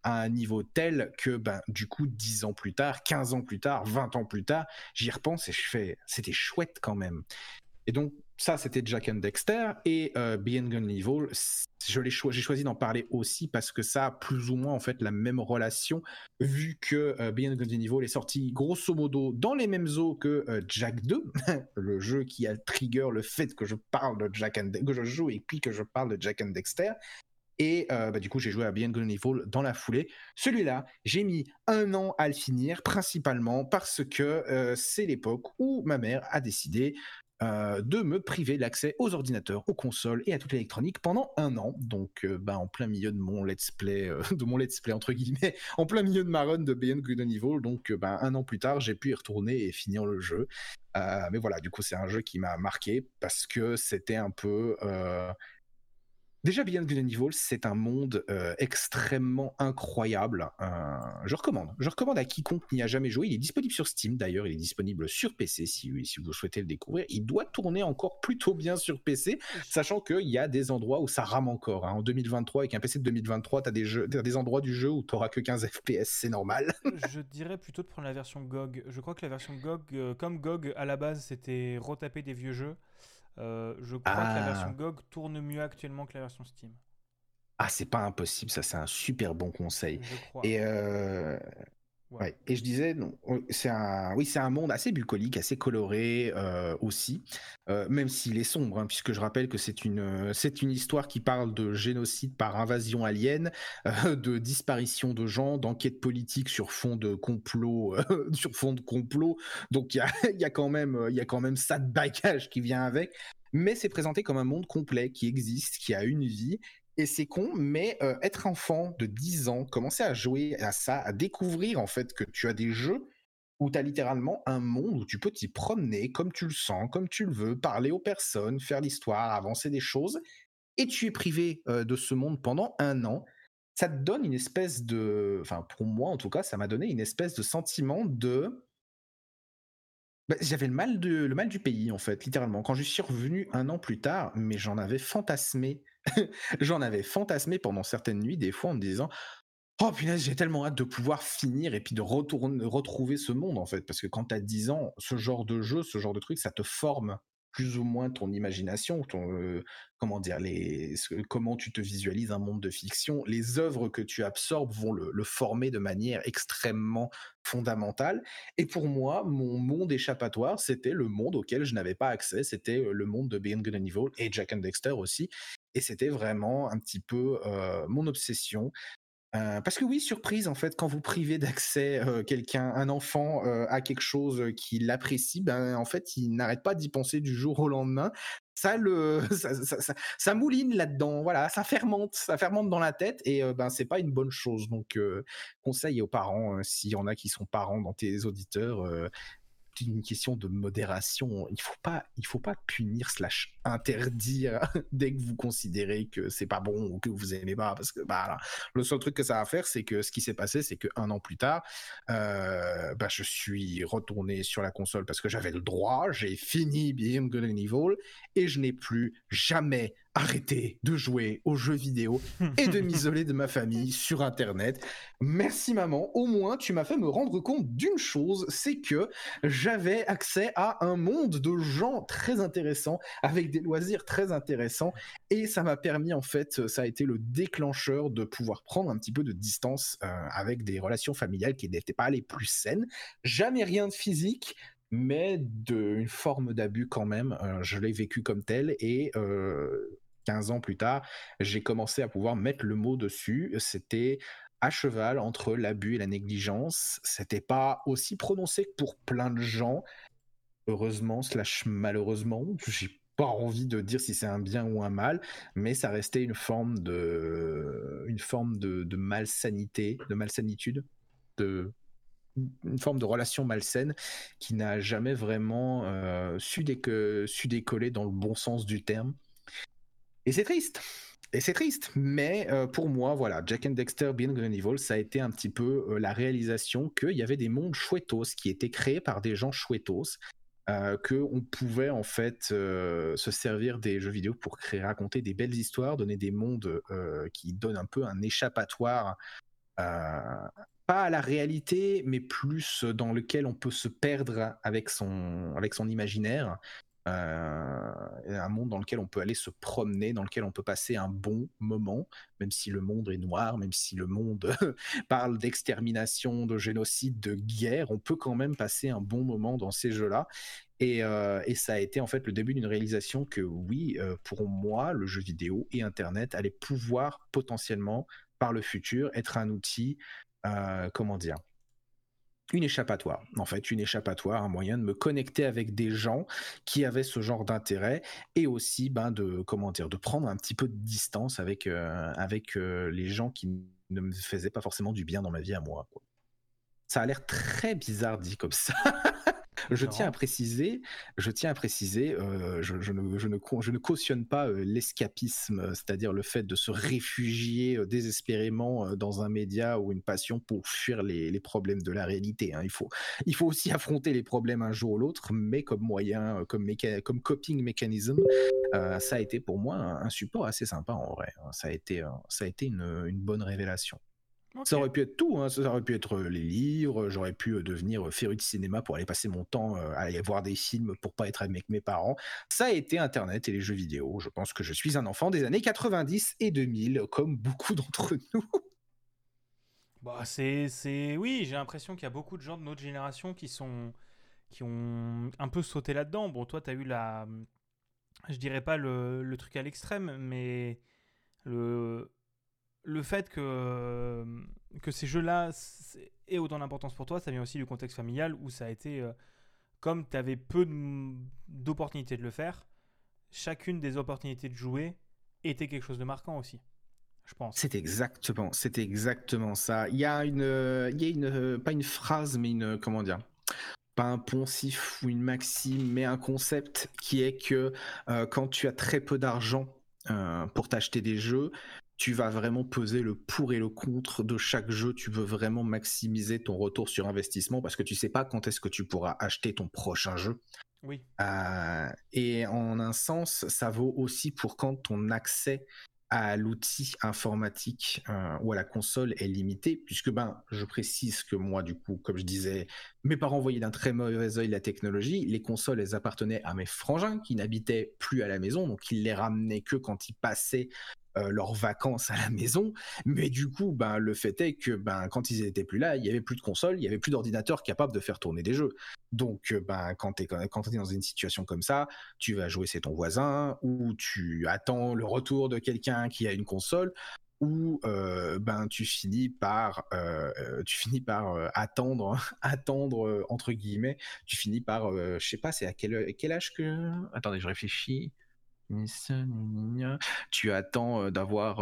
à un niveau tel que, ben, du coup, 10 ans plus tard, 15 ans plus tard, 20 ans plus tard, j'y repense et je fais, c'était chouette quand même. Et donc, ça, c'était Jack and Dexter. Et euh, Beyond Gun Evil, j'ai choisi d'en parler aussi parce que ça a plus ou moins en fait la même relation, vu que euh, Beyond Gun Evil est sorti grosso modo dans les mêmes eaux que euh, Jack 2, [laughs] le jeu qui a trigger le fait que je parle de Jack and que je joue et puis que je parle de Jack and Dexter. Et euh, bah, du coup, j'ai joué à Beyond Good and Evil dans la foulée. Celui-là, j'ai mis un an à le finir, principalement parce que c'est l'époque où ma mère a décidé euh, de me priver l'accès aux ordinateurs, aux consoles et à toute l'électronique pendant un an. Donc, euh, bah, en plein milieu de mon let's play, euh, [laughs] de mon let's play entre guillemets, [laughs] en plein milieu de ma run de Beyond Good and Evil. Donc, bah, un an plus tard, j'ai pu y retourner et finir le jeu. mais voilà, du coup, c'est un jeu qui m'a marqué parce que c'était un peu Déjà, Beyond Good and Evil, c'est un monde euh, extrêmement incroyable. Euh, je recommande. Je recommande à quiconque n'y a jamais joué. Il est disponible sur Steam d'ailleurs. Il est disponible sur PC si, si vous souhaitez le découvrir. Il doit tourner encore plutôt bien sur PC, sachant qu'il y a des endroits où ça rame encore. Hein. En 2023, avec un PC de 2023, tu as, as, des endroits du jeu où tu n'auras que 15 FPS. C'est normal. [laughs] je dirais plutôt de prendre la version GOG. Je crois que la version GOG, euh, comme GOG à la base, c'était retaper des vieux jeux. Euh, je crois que la version ah. GOG tourne mieux actuellement que la version Steam. Ah, c'est pas impossible, ça c'est un super bon conseil. Et euh, et je disais, c'est un, oui, c'est un monde assez bucolique, assez coloré euh, aussi, euh, même s'il est sombre, hein, puisque je rappelle que c'est une, c'est une histoire qui parle de génocide par invasion alien, [laughs] euh, de disparition de gens, d'enquête politique sur fond de complot, [laughs] sur fond de complot. Donc il y a, [laughs] y a quand même, il y a quand même ça de bagage qui vient avec. Mais c'est présenté comme un monde complet qui existe, qui a une vie et c'est con, mais euh, être enfant de 10 ans, commencer à jouer à ça, à découvrir en fait que tu as des jeux où tu as littéralement un monde où tu peux t'y promener comme tu le sens, comme tu le veux, parler aux personnes, faire l'histoire, avancer des choses, et tu es privé euh, de ce monde pendant un an, ça te donne une espèce de... Enfin, pour moi en tout cas, ça m'a donné une espèce de sentiment de... Bah, j'avais le mal, le mal du pays, en fait, littéralement. Quand je suis revenu un an plus tard, mais j'en avais fantasmé [laughs] J'en avais fantasmé pendant certaines nuits, des fois, en me disant Oh punaise, j'ai tellement hâte de pouvoir finir et puis de retourner, retrouver ce monde, en fait. Parce que quand tu as 10 ans, ce genre de jeu, ce genre de truc, ça te forme plus ou moins ton imagination, ton, euh, comment dire, les, comment tu te visualises un monde de fiction. Les œuvres que tu absorbes vont le, former de manière extrêmement fondamentale. Et pour moi, mon monde échappatoire, c'était le monde auquel je n'avais pas accès. C'était euh, le monde de Beyond Good and Evil et Jack and Dexter aussi. Et c'était vraiment un petit peu mon obsession. Parce que oui, surprise, en fait, quand vous privez d'accès quelqu'un, un enfant, à quelque chose qu'il apprécie, ben en fait, il n'arrête pas d'y penser du jour au lendemain. Ça le, [laughs] ça, mouline là-dedans, voilà, ça fermente, ça fermente dans la tête et ben c'est pas une bonne chose. Donc, conseil aux parents, s'il y en a qui sont parents dans tes auditeurs, une question de modération. Il faut pas, il faut pas punir slash interdire [laughs] dès que vous considérez que c'est pas bon ou que vous aimez pas, parce que bah le seul truc que ça va faire, c'est que ce qui s'est passé, c'est que un an plus tard, euh, bah, je suis retourné sur la console parce que j'avais le droit, j'ai fini Beyond Good and Evil et je n'ai plus jamais arrêter de jouer aux jeux vidéo et de [laughs] m'isoler de ma famille sur Internet. Merci maman, au moins tu m'as fait me rendre compte d'une chose, c'est que j'avais accès à un monde de gens très intéressants, avec des loisirs très intéressants, et ça m'a permis en fait, ça a été le déclencheur de pouvoir prendre un petit peu de distance euh, avec des relations familiales qui n'étaient pas les plus saines. Jamais rien de physique, mais d'une forme d'abus quand même. Euh, je l'ai vécu comme tel et euh, 15 ans plus tard, j'ai commencé à pouvoir mettre le mot dessus. C'était à cheval entre l'abus et la négligence. C'était pas aussi prononcé que pour plein de gens. Heureusement, slash malheureusement, j'ai pas envie de dire si c'est un bien ou un mal, mais ça restait une forme de, une forme de, malsanité, de malsanitude, de une forme de relation malsaine qui n'a jamais vraiment euh, su décoller dans le bon sens du terme. Et c'est triste. Et c'est triste, mais euh, pour moi, voilà, Jack and Dexter Good and Evil, ça a été un petit peu euh, la réalisation qu'il y avait des mondes chouettos qui étaient créés par des gens chouettos, euh, qu'on pouvait en fait se servir des jeux vidéo pour créer, raconter des belles histoires, donner des mondes qui donnent un peu un échappatoire, pas à la réalité, mais plus dans lequel on peut se perdre avec son imaginaire Euh, un monde dans lequel on peut aller se promener, dans lequel on peut passer un bon moment, même si le monde est noir, même si le monde [laughs] parle d'extermination, de génocide, de guerre, on peut quand même passer un bon moment dans ces jeux-là. Et, euh, ça a été en fait le début d'une réalisation que oui, euh, pour moi, le jeu vidéo et Internet allaient pouvoir potentiellement, par le futur, être un outil, comment dire, une échappatoire, en fait, une échappatoire, un moyen de me connecter avec des gens qui avaient ce genre d'intérêt et aussi ben, de, comment dire, de prendre un petit peu de distance avec, euh, avec euh, les gens qui ne me faisaient pas forcément du bien dans ma vie à moi. Ça a l'air très bizarre dit comme ça. [laughs] Je tiens à préciser, je tiens à préciser, euh, je, ne, je, ne, je, ne, cautionne pas euh, l'escapisme, c'est-à-dire le fait de se réfugier euh, désespérément dans un média ou une passion pour fuir les, les problèmes de la réalité. Hein. Il, faut, il faut aussi [laughs] affronter les problèmes un jour ou l'autre, mais comme moyen, comme, comme coping mécanisme, ça a été pour moi un, support assez sympa en vrai. Hein. Ça a été, ça a été une, une bonne révélation. Ça aurait pu être tout, hein. ça aurait pu être euh, les livres, j'aurais pu euh, devenir euh, féru de cinéma pour aller passer mon temps à aller voir des films pour pas être avec mes parents. Ça a été Internet et les jeux vidéo. Je pense que je suis un enfant des années 90 et 2000, comme beaucoup d'entre [laughs] nous. Bah, c'est, c'est... Oui, j'ai l'impression qu'il y a beaucoup de gens de notre génération qui sont qui ont un peu sauté là-dedans. Bon, toi, tu as eu la... Je dirais pas le, le truc à l'extrême, mais le le fait que, que ces jeux-là aient autant d'importance pour toi, ça vient aussi du contexte familial où ça a été, euh, comme tu avais peu d'opportunités de le faire, chacune des opportunités de jouer était quelque chose de marquant aussi. Je pense. C'est exactement, ça. Il y a une, pas une phrase, mais une, comment dire, pas un poncif ou une maxime, mais un concept qui est que euh, quand tu as très peu d'argent euh, pour t'acheter des jeux, tu vas vraiment peser le pour et le contre de chaque jeu. Tu veux vraiment maximiser ton retour sur investissement parce que tu sais pas quand est-ce que tu pourras acheter ton prochain jeu. Oui. Euh, et en un sens, ça vaut aussi pour quand ton accès à l'outil informatique euh, ou à la console est limité, puisque ben, je précise que moi, du coup, comme je disais, mes parents voyaient d'un très mauvais œil la technologie. Les consoles, elles appartenaient à mes frangins qui n'habitaient plus à la maison, donc ils les ramenaient que quand ils passaient euh, leurs vacances à la maison. Mais du coup, ben, le fait est que ben, quand ils étaient plus là, il y avait plus de consoles, il y avait plus d'ordinateurs capables de faire tourner des jeux. Donc, euh, ben, quand tu es, dans une situation comme ça, tu vas jouer c'est ton voisin ou tu attends le retour de quelqu'un qui a une console ou euh, ben tu finis par tu finis par attendre [laughs] attendre entre guillemets tu finis par je sais pas c'est à quel, quel âge que attendez je réfléchis tu attends d'avoir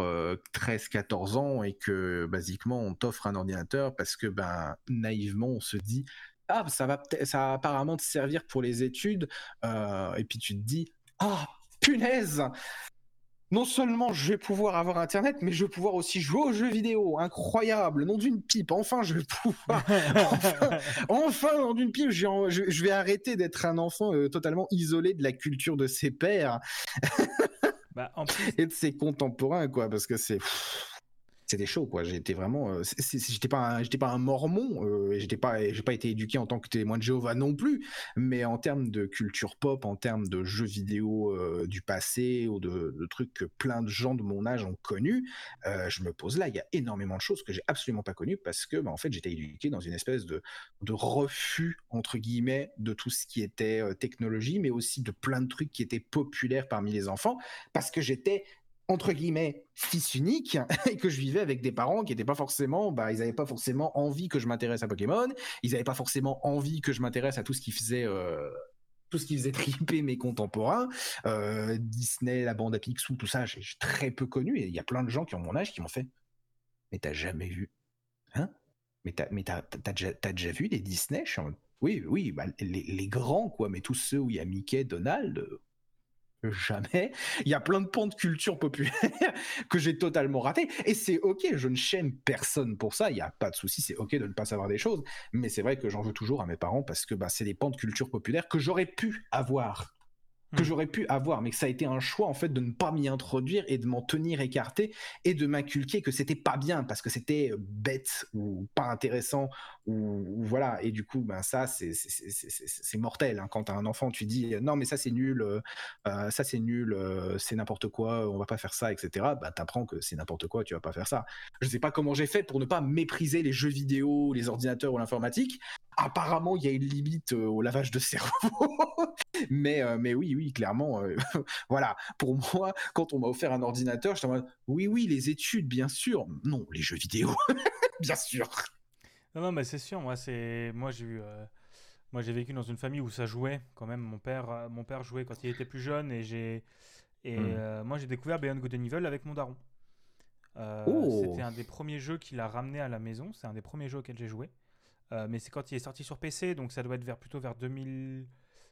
13-14 ans et que basiquement on t'offre un ordinateur parce que ben naïvement on se dit ah ça va ça va apparemment te servir pour les études et puis tu te dis ah punaise non seulement je vais pouvoir avoir internet, mais je vais pouvoir aussi jouer aux jeux vidéo. Incroyable, nom d'une pipe. Enfin, je vais pouvoir. [laughs] enfin, nom d'une pipe, je, vais arrêter d'être un enfant euh, totalement isolé de la culture de ses pères bah, et de ses contemporains, quoi, parce que c'est c'était chaud quoi. J'étais vraiment euh, j'étais pas j'étais pas un mormon euh, j'étais pas j'ai pas été éduqué en tant que témoin de Jéhovah non plus. Mais en termes de culture pop en termes de jeux vidéo euh, du passé ou de, trucs que plein de gens de mon âge ont connus je me pose là. Il y a énormément de choses que j'ai absolument pas connues parce que bah, en fait j'étais éduqué dans une espèce de de refus entre guillemets de tout ce qui était technologie mais aussi de plein de trucs qui étaient populaires parmi les enfants parce que j'étais entre guillemets fils unique [laughs] et que je vivais avec des parents qui n'étaient pas forcément bah ils n'avaient pas forcément envie que je m'intéresse à Pokémon ils n'avaient pas forcément envie que je m'intéresse à tout ce qui faisait euh, tout ce qui faisait triper mes contemporains. Euh, Disney la bande à Picsou tout ça j'ai très peu connu et il y a plein de gens qui ont mon âge qui m'ont fait mais t'as jamais vu hein? Mais t'as mais t'as, déjà, déjà vu des Disney? Oui oui bah, les, les, grands quoi mais tous ceux où il y a Mickey Donald jamais. Il y a plein de pans de culture populaire [laughs] que j'ai totalement raté. Et c'est ok, je ne chaîne personne pour ça. Il n'y a pas de souci, c'est ok de ne pas savoir des choses. Mais c'est vrai que j'en veux toujours à mes parents parce que bah, c'est des pans de culture populaire que j'aurais pu avoir que hmm. j'aurais pu avoir, mais que ça a été un choix en fait de ne pas m'y introduire et de m'en tenir écarté et de m'inculquer que c'était pas bien parce que c'était bête ou pas intéressant ou, voilà. Et du coup, ben ça, c'est mortel. Hein. Quand un enfant, tu dis non, mais ça c'est nul, ça c'est nul, c'est n'importe quoi, on va pas faire ça, etc. Bah t'apprends que c'est n'importe quoi, tu vas pas faire ça. Je sais pas comment j'ai fait pour ne pas mépriser les jeux vidéo, les ordinateurs ou l'informatique. Apparemment, il y a une limite au lavage de cerveau. [laughs] mais, mais oui, oui, clairement, [laughs] voilà. Pour moi, quand on m'a offert un ordinateur, je en mode oui, oui, les études, bien sûr. Non, les jeux vidéo, [laughs] bien sûr. Non, non, mais c'est sûr. Moi, c'est moi j'ai eu. Moi, j'ai vécu dans une famille où ça jouait quand même. Mon père, mon père jouait quand il était plus jeune et j'ai et mmh. moi j'ai découvert Beyond Good and Evil avec mon daron. Oh. C'était un des premiers jeux qu'il a ramené à la maison. C'est un des premiers jeux auxquels j'ai joué. mais c'est quand il est sorti sur PC, donc ça doit être vers plutôt vers 2000.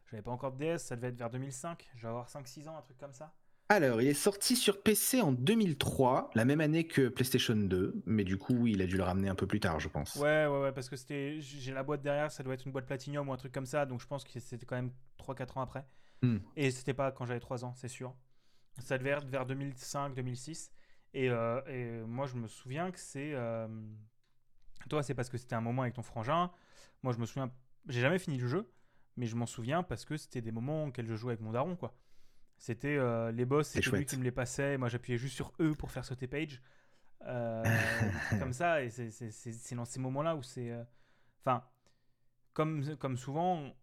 J'avais pas encore de DS, ça devait être vers 2005. Je vais avoir 5-6 ans, un truc comme ça. Alors, il est sorti sur PC en 2003, la même année que PlayStation 2, mais du coup, il a dû le ramener un peu plus tard, je pense. Ouais, ouais, ouais, parce que c'était, j'ai la boîte derrière, ça doit être une boîte Platinum ou un truc comme ça, donc je pense que c'était quand même 3-4 ans après. Hmm. Et c'était pas quand j'avais 3 ans, c'est sûr. Ça devait être vers 2005-2006. Euh, et, moi, je me souviens que c'est. Euh, toi, c'est parce que c'était un moment avec ton frangin. Moi, je me souviens. J'ai jamais fini le jeu, mais je m'en souviens parce que c'était des moments auxquels je jouais avec mon daron, quoi. C'était euh, les boss, c'est lui qui me les passait. Moi, j'appuyais juste sur E pour faire sauter page. Euh, [laughs] comme ça, et c'est dans ces moments-là où c'est. Euh, enfin, comme, comme souvent,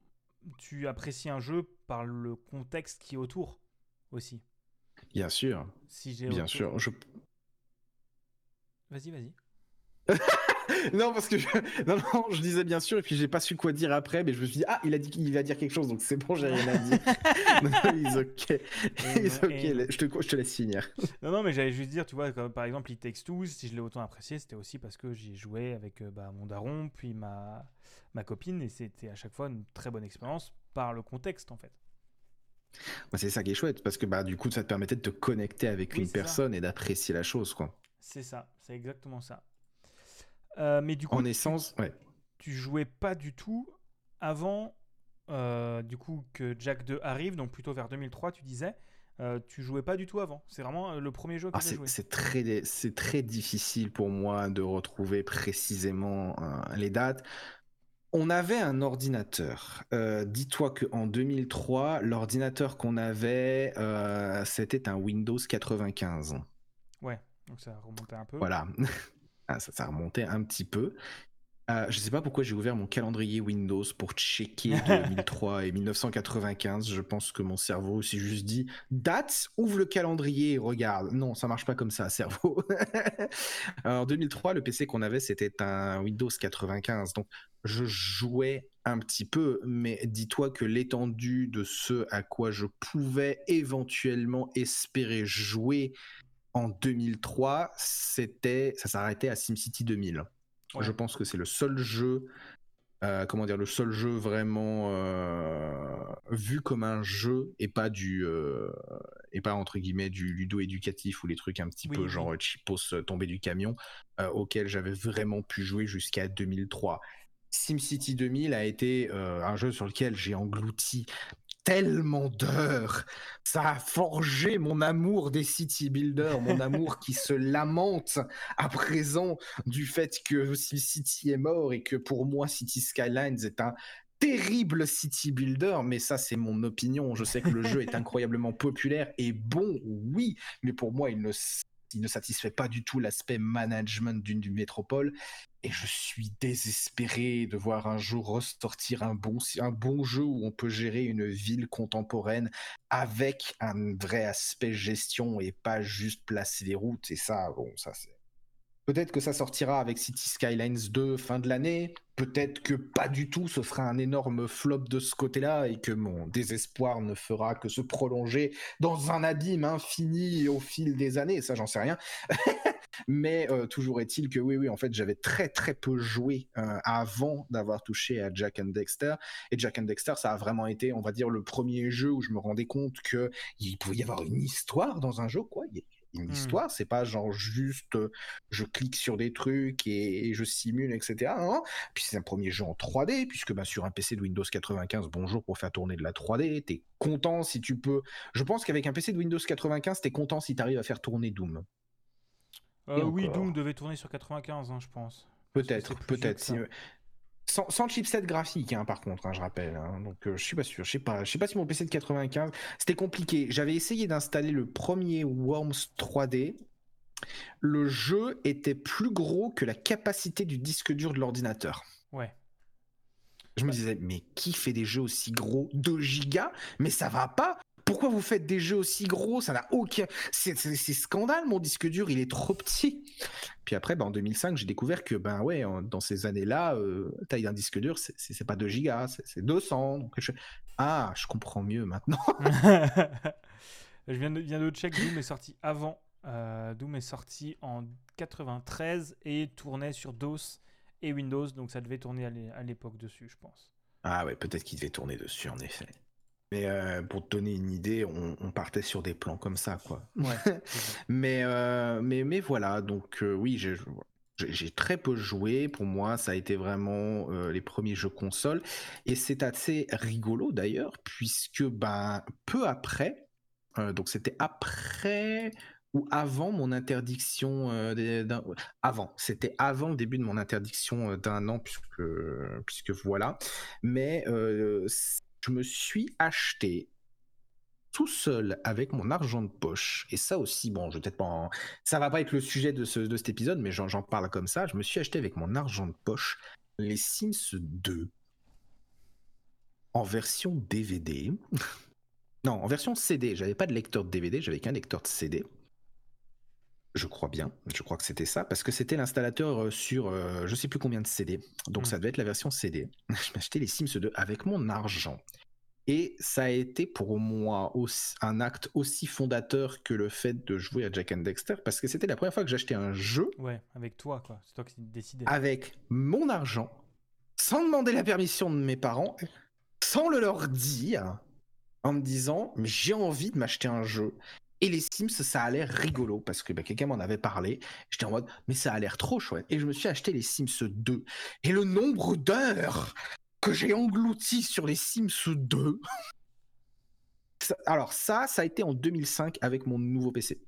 tu apprécies un jeu par le contexte qui est autour aussi. Bien sûr. Si Bien sûr. Je... Vas-y, vas-y. [laughs] [laughs] non, parce que je... [laughs] Non, non, je disais bien sûr, et puis j'ai pas su quoi dire après, mais je me suis dit, ah, il a dit qu'il va dire quelque chose, donc c'est bon, j'ai rien à dire. [laughs] non, non, ok. ok, je, te, je te laisse finir. non, non, mais j'allais juste dire, tu vois, comme, par exemple, It Takes Two, si je l'ai autant apprécié, c'était aussi parce que j'y joué avec euh, bah, mon daron, puis ma, ma copine, et c'était à chaque fois une très bonne expérience par le contexte, en fait. c'est ça qui est chouette, parce que bah, du coup, ça te permettait de te connecter avec une personne et d'apprécier la chose, quoi. C'est ça, c'est exactement ça. Euh, mais du coup, en essence, tu, ouais. tu jouais pas du tout avant euh, du coup que Jack 2 arrive, donc plutôt vers 2003, tu disais. Euh, tu jouais pas du tout avant. C'est vraiment le premier jeu que ah, j'ai joué. C'est très, c'est très difficile pour moi de retrouver précisément les dates. On avait un ordinateur. Dis-toi qu'en 2003, l'ordinateur qu'on avait, c'était un Windows 95. Ouais, donc ça remontait un peu. Voilà. [laughs] Ah, ça, ça remontait un petit peu. Euh, je ne sais pas pourquoi j'ai ouvert mon calendrier Windows pour checker [laughs] 2003 et 1995. Je pense que mon cerveau s'est juste dit date, ouvre le calendrier et regarde. Non, ça marche pas comme ça, cerveau. [laughs] en 2003, le PC qu'on avait, c'était un Windows 95. Donc, je jouais un petit peu, mais dis-toi que l'étendue de ce à quoi je pouvais éventuellement espérer jouer en 2003, c'était, ça s'arrêtait à SimCity 2000. Je pense que c'est le seul jeu, euh, comment dire, le seul jeu vraiment euh, vu comme un jeu et pas du, euh, et pas entre guillemets du ludo éducatif ou les trucs un petit peu genre Chipos tombé du camion, auquel j'avais vraiment pu jouer jusqu'à 2003. SimCity 2000 a été un jeu sur lequel j'ai englouti tellement d'heures. Ça a forgé mon amour des city builders, mon amour qui se [laughs] lamente à présent du fait que City est mort et que pour moi City Skylines est un terrible city builder, mais ça c'est mon opinion. Je sais que le jeu est [laughs] incroyablement populaire et bon, oui, mais pour moi il ne il ne satisfait pas du tout l'aspect management d'une métropole. Et je suis désespéré de voir un jour ressortir un bon, un bon jeu où on peut gérer une ville contemporaine avec un vrai aspect gestion et pas juste placer des routes. Et ça, bon, ça c'est Peut-être que ça sortira avec City Skylines 2 fin de l'année. Peut-être que pas du tout, ce sera un énorme flop de ce côté-là et que mon désespoir ne fera que se prolonger dans un abîme infini au fil des années. Ça, j'en sais rien. [laughs] Mais euh, toujours est-il que oui, oui, en fait, j'avais très très peu joué euh, avant d'avoir touché à Jack and Dexter. Et Jack and Dexter, ça a vraiment été, on va dire, le premier jeu où je me rendais compte qu'il pouvait y avoir une histoire dans un jeu, quoi une mmh. histoire. C'est pas genre juste je clique sur des trucs et, je simule, etc. Puis c'est un premier jeu en 3D, puisque bah, sur un PC de Windows 95, bonjour pour faire tourner de la 3D. T'es content si tu peux. Je pense qu'avec un PC de Windows 95, t'es content si t'arrives à faire tourner Doom. Euh, oui, Doom devait tourner sur 95, hein, je pense. Peut-être, peut-être. Sans, chipset graphique, hein, par contre, hein, je rappelle. Hein. donc, je suis pas sûr. Je sais pas. Je sais pas si mon PC de 95. C'était compliqué. J'avais essayé d'installer le premier Worms 3D. Le jeu était plus gros que la capacité du disque dur de l'ordinateur. Ouais. Je me disais, mais qui fait des jeux aussi gros? 2 gigas? Mais ça va pas pourquoi vous faites des jeux aussi gros? Ça n'a aucun. C'est scandale, mon disque dur, il est trop petit. Puis après, ben, en 2005, j'ai découvert que, ben ouais, dans ces années-là, euh, taille d'un disque dur, c'est pas 2 gigas, c'est 200. Donc Ah, je comprends mieux maintenant. [laughs] [laughs] je viens de, viens de check, Doom est sorti avant. Euh, Doom est sorti en 93 et tournait sur DOS et Windows, donc ça devait tourner à l'époque dessus, je pense. Ah ouais, peut-être qu'il devait tourner dessus, en effet. Mais euh, pour te donner une idée, on, partait sur des plans comme ça, quoi. [laughs] mais, euh, mais, mais voilà, donc euh, oui, j'ai très peu joué. Pour moi, ça a été vraiment les premiers jeux console. Et c'est assez rigolo d'ailleurs, puisque ben, peu après, donc c'était après ou avant mon interdiction avant c'était avant le début de mon interdiction d'un an puisque puisque voilà mais je me suis acheté tout seul avec mon argent de poche, et ça aussi, bon, je vais peut-être pas Ça va pas être le sujet de, de cet épisode, mais j'en parle comme ça. Je me suis acheté avec mon argent de poche les Sims 2 en version DVD. [laughs] non, en version CD. J'avais pas de lecteur de DVD, j'avais qu'un lecteur de CD. Je crois bien, je crois que c'était ça, parce que c'était l'installateur euh, sur euh, je sais plus combien de CD. Donc hmm. ça devait être la version CD. [laughs] je acheté les Sims 2 avec mon argent. Et ça a été pour moi un acte aussi fondateur que le fait de jouer à Jack and Dexter, parce que c'était la première fois que j'achetais un jeu. Ouais, avec toi, quoi. C'est toi qui décidais. Avec mon argent, sans demander la permission de mes parents, sans le leur dire, en me disant, mais j'ai envie de m'acheter un jeu. Et les Sims, ça a l'air rigolo parce que bah, quelqu'un m'en avait parlé. J'étais en mode, mais ça a l'air trop chouette. Et je me suis acheté les Sims 2. Et le nombre d'heures que j'ai englouti sur les Sims 2. Alors ça, ça a été en 2005 avec mon nouveau PC.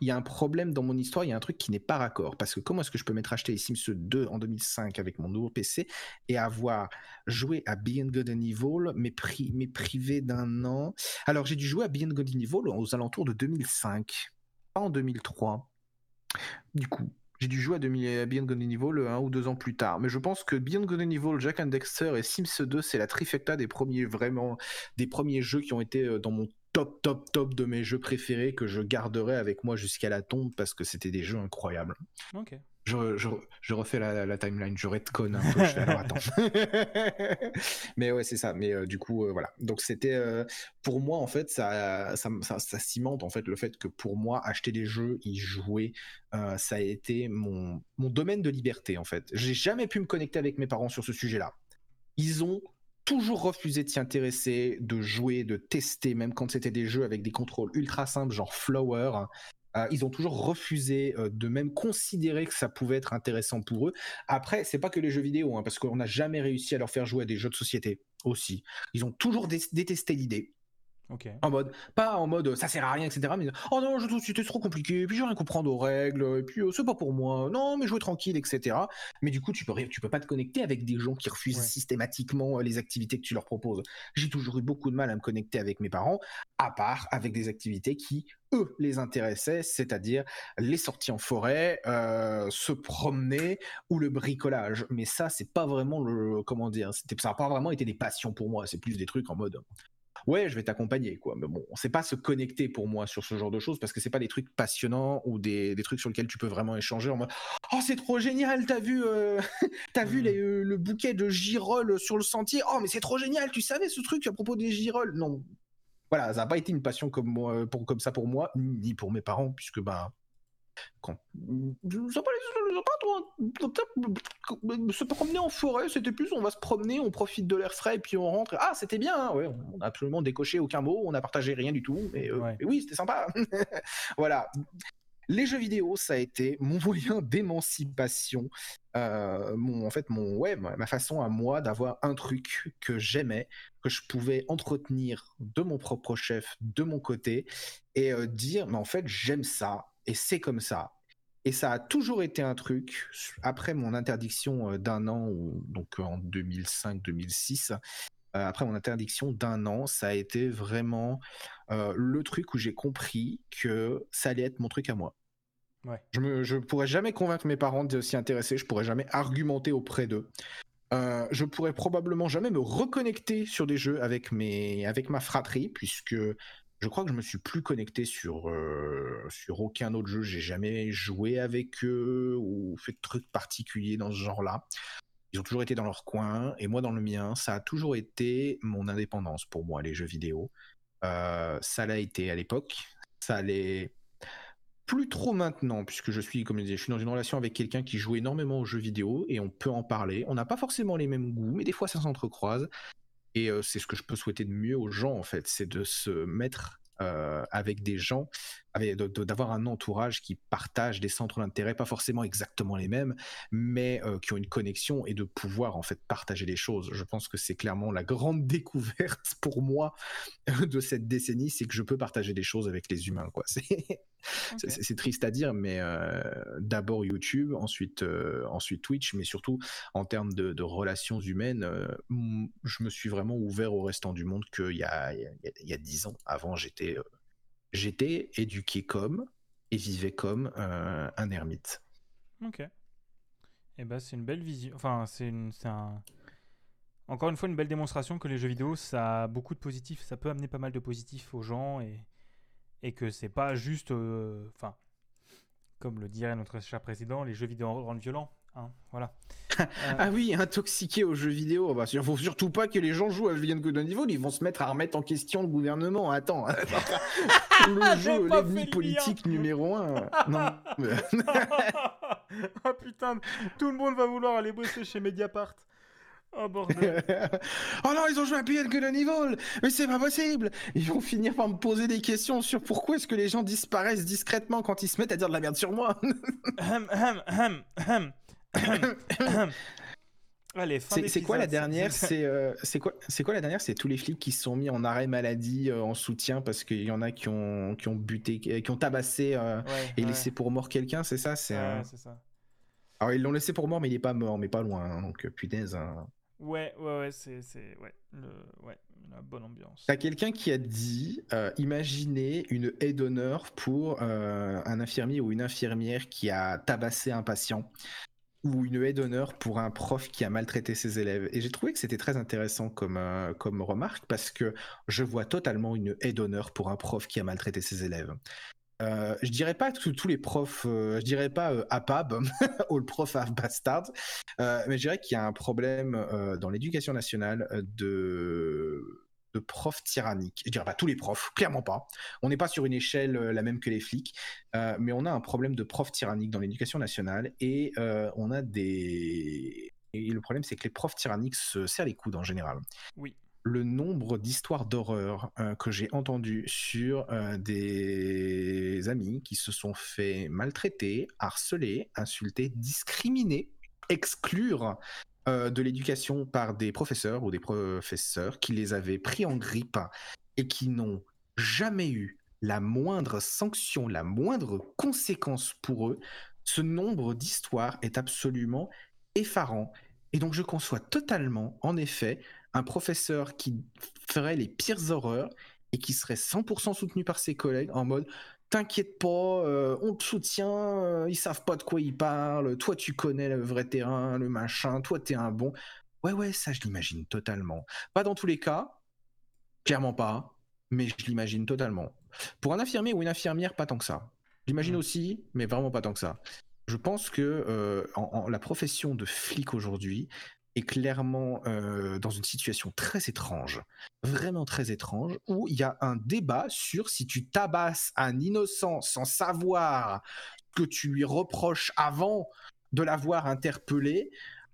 Il y a un problème dans mon histoire, il y a un truc qui n'est pas raccord. Parce que comment est-ce que je peux m'être acheté les Sims 2 en 2005 avec mon nouveau PC et avoir joué à Beyond Good and Evil, mais, privé d'un an? Alors j'ai dû jouer à Beyond Good and Evil aux alentours de 2005, pas en 2003. Du coup, j'ai dû jouer à, Beyond Good and Evil un ou deux ans plus tard. Mais je pense que Beyond Good and Evil, Jack and Dexter et Sims 2, c'est la trifecta des premiers vraiment des premiers jeux qui ont été euh, dans mon top, top, top de mes jeux préférés que je garderai avec moi jusqu'à la tombe parce que c'était des jeux incroyables. Ok. Je, je, refais la, la, timeline, je redconne un [laughs] peu. je alors attends. [laughs] mais ouais, c'est ça. Mais euh, du coup, euh, voilà. Donc c'était euh, pour moi en fait, ça ça, ça, cimente en fait le fait que pour moi acheter des jeux, y jouer, ça a été mon mon domaine de liberté en fait. J'ai jamais pu me connecter avec mes parents sur ce sujet-là. Ils ont toujours refusé de s'y intéresser, de jouer, de tester, même quand c'était des jeux avec des contrôles ultra simples, genre Flower. Euh, ils ont toujours refusé euh, de même considérer que ça pouvait être intéressant pour eux. Après, c'est pas que les jeux vidéo, hein, parce qu'on n'a jamais réussi à leur faire jouer à des jeux de société aussi. Ils ont toujours détesté l'idée. En mode, pas en mode ça sert à rien, etc. Mais oh non, je trouve c'était trop compliqué, puis je rien comprendre aux règles, et puis euh, c'est pas pour moi, non, mais jouer tranquille, etc. Mais du coup, tu peux, tu peux pas te connecter avec des gens qui refusent systématiquement euh, les activités que tu leur proposes. J'ai toujours eu beaucoup de mal à me connecter avec mes parents, à part avec des activités qui, eux, les intéressaient, c'est-à-dire les sorties en forêt, euh, se promener ou le bricolage. Mais ça, c'est pas vraiment le, comment dire, ça n'a pas vraiment été des passions pour moi, c'est plus des trucs en mode ouais, je vais t'accompagner, quoi. Mais bon, on sait pas se connecter pour moi sur ce genre de choses parce que c'est pas des trucs passionnants ou des, trucs sur lesquels tu peux vraiment échanger en mode Oh, c'est trop génial, t'as vu, euh, [laughs] t'as vu mmh. euh, le bouquet de girolles sur le sentier? Oh, mais c'est trop génial, tu savais ce truc à propos des girolles? Non. Voilà, ça n'a pas été une passion comme, moi, pour, comme ça pour moi, ni pour mes parents, puisque quand... Se promener en forêt, c'était plus on va se promener, on profite de l'air frais et puis on rentre. Ah, c'était bien, hein, ouais, on a absolument décoché aucun mot, on n'a partagé rien du tout, mais, euh, oui, c'était sympa. [laughs] voilà. Les jeux vidéo, ça a été mon [laughs] moyen d'émancipation, euh, mon, en fait, mon, ouais, ma façon à moi d'avoir un truc que j'aimais, que je pouvais entretenir de mon propre chef, de mon côté, et euh, dire, mais en fait, j'aime ça, et c'est comme ça. Et ça a toujours été un truc, après mon interdiction d'un an, donc en 2005-2006, après mon interdiction d'un an, ça a été vraiment le truc où j'ai compris que ça allait être mon truc à moi. Je ne pourrais jamais convaincre mes parents de s'y intéresser, je pourrais jamais argumenter auprès d'eux. Euh, je pourrais probablement jamais me reconnecter sur des jeux avec, mes, avec ma fratrie, puisque je crois que je me suis plus connecté sur, euh, sur aucun autre jeu. J'ai jamais joué avec eux ou fait de trucs particuliers dans ce genre-là. Ils ont toujours été dans leur coin, et moi dans le mien, ça a toujours été mon indépendance pour moi, les jeux vidéo. Euh, ça l'a été à l'époque, ça l'est plus trop maintenant, puisque je suis, comme je disais, je suis dans une relation avec quelqu'un qui joue énormément aux jeux vidéo et on peut en parler. On n'a pas forcément les mêmes goûts, mais des fois ça s'entrecroise. Et c'est ce que je peux souhaiter de mieux aux gens, en fait, c'est de se mettre avec des gens, d'avoir un entourage qui partage des centres d'intérêt, pas forcément exactement les mêmes, mais euh, qui ont une connexion et de pouvoir en fait partager les choses. Je pense que c'est clairement la grande [laughs] découverte pour moi de cette décennie, c'est que je peux partager des choses avec les humains. Quoi. [laughs] C'est, triste à dire, mais euh, d'abord YouTube, ensuite, ensuite Twitch, mais surtout en termes de, relations humaines, je me suis vraiment ouvert au restant du monde qu'il y a, il y a dix ans. Avant, j'étais j'étais éduqué comme et vivais comme euh, un ermite. Ok. Et eh ben c'est une belle vision. Enfin, c'est un... encore une fois une belle démonstration que les jeux vidéo ça a beaucoup de positifs. Ça peut amener pas mal de positifs aux gens et et que c'est pas juste. Euh, enfin, comme le dirait notre cher président, les jeux vidéo rendent violents. Hein, voilà. [laughs] ah oui, intoxiqué aux jeux vidéo. Bah, il faut surtout pas que les gens jouent à Vienne de niveau, ils vont se mettre à remettre en question le gouvernement. Attends, [laughs] le jeu, l'ennemi politique numéro un. [laughs] non. oh putain, tout le monde va vouloir aller bosser chez Mediapart. Oh bordel. oh non, ils ont joué à Beyond Good Evil Mais c'est pas possible Ils vont finir par me poser des questions sur pourquoi est-ce que les gens disparaissent discrètement quand ils se mettent à dire de la merde sur moi. [coughs] Allez, c'est quoi la dernière [laughs] euh, C'est quoi C'est quoi la dernière? C'est tous les flics qui se sont mis en arrêt maladie euh, en soutien parce qu'il y en a qui ont qui ont buté, qui ont tabassé euh, et laissé pour mort quelqu'un. C'est ça? C'est ça. Alors ils l'ont laissé pour mort, mais il est pas mort, mais pas loin. Hein, donc punaise. Hein. Ouais, ouais, ouais, c'est, ouais, le, ouais, la bonne ambiance. T'as quelqu'un qui a dit, imaginez une aide d'honneur pour un infirmier ou une infirmière qui a tabassé un patient ou une haie d'honneur pour un prof qui a maltraité ses élèves. Et j'ai trouvé que c'était très intéressant comme, euh, comme remarque parce que je vois totalement une haie d'honneur pour un prof qui a maltraité ses élèves. Euh, je dirais pas que tous les profs, euh, je dirais pas APAB ou le prof half bastard, mais je dirais qu'il y a un problème dans l'éducation nationale de de profs tyranniques. Je dirais pas tous les profs, clairement pas. On n'est pas sur une échelle euh, la même que les flics, euh, mais on a un problème de profs tyranniques dans l'éducation nationale et euh, on a des. Et le problème, c'est que les profs tyranniques se serrent les coudes en général. Oui. Le nombre d'histoires d'horreur que j'ai entendues sur des amis qui se sont fait maltraiter, harceler, insulter, discriminer, exclure euh, de l'éducation par des professeurs ou des professeurs qui les avaient pris en grippe et qui n'ont jamais eu la moindre sanction, la moindre conséquence pour eux, ce nombre d'histoires est absolument effarant. Et donc je conçois totalement, en effet, un professeur qui ferait les pires horreurs et qui serait 100% soutenu par ses collègues en mode t'inquiète pas, euh, on te soutient, euh, ils savent pas de quoi ils parlent, toi tu connais le vrai terrain, le machin, toi t'es un bon. Ouais, ouais, ça je l'imagine totalement. Pas dans tous les cas, clairement pas, mais je l'imagine totalement. Pour un infirmier ou une infirmière, pas tant que ça. J'imagine mmh. aussi, mais vraiment pas tant que ça. Je pense que euh, en, la profession de flic aujourd'hui, est clairement euh, dans une situation très étrange, vraiment très étrange, où il y a un débat sur si tu tabasses un innocent sans savoir que tu lui reproches avant de l'avoir interpellé,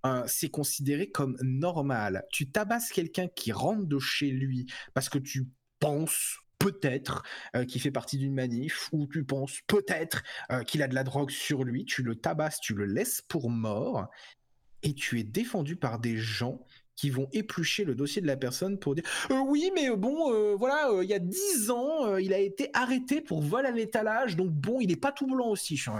euh, c'est considéré comme normal. Tu tabasses quelqu'un qui rentre de chez lui parce que tu penses peut-être euh, qu'il fait partie d'une manif ou tu penses peut-être qu'il a de la drogue sur lui, tu le tabasses, tu le laisses pour mort et tu es défendu par des gens qui vont éplucher le dossier de la personne pour dire euh, oui mais euh, bon euh, voilà il y a 10 ans il a été arrêté pour vol à l'étalage donc bon il n'est pas tout blanc aussi je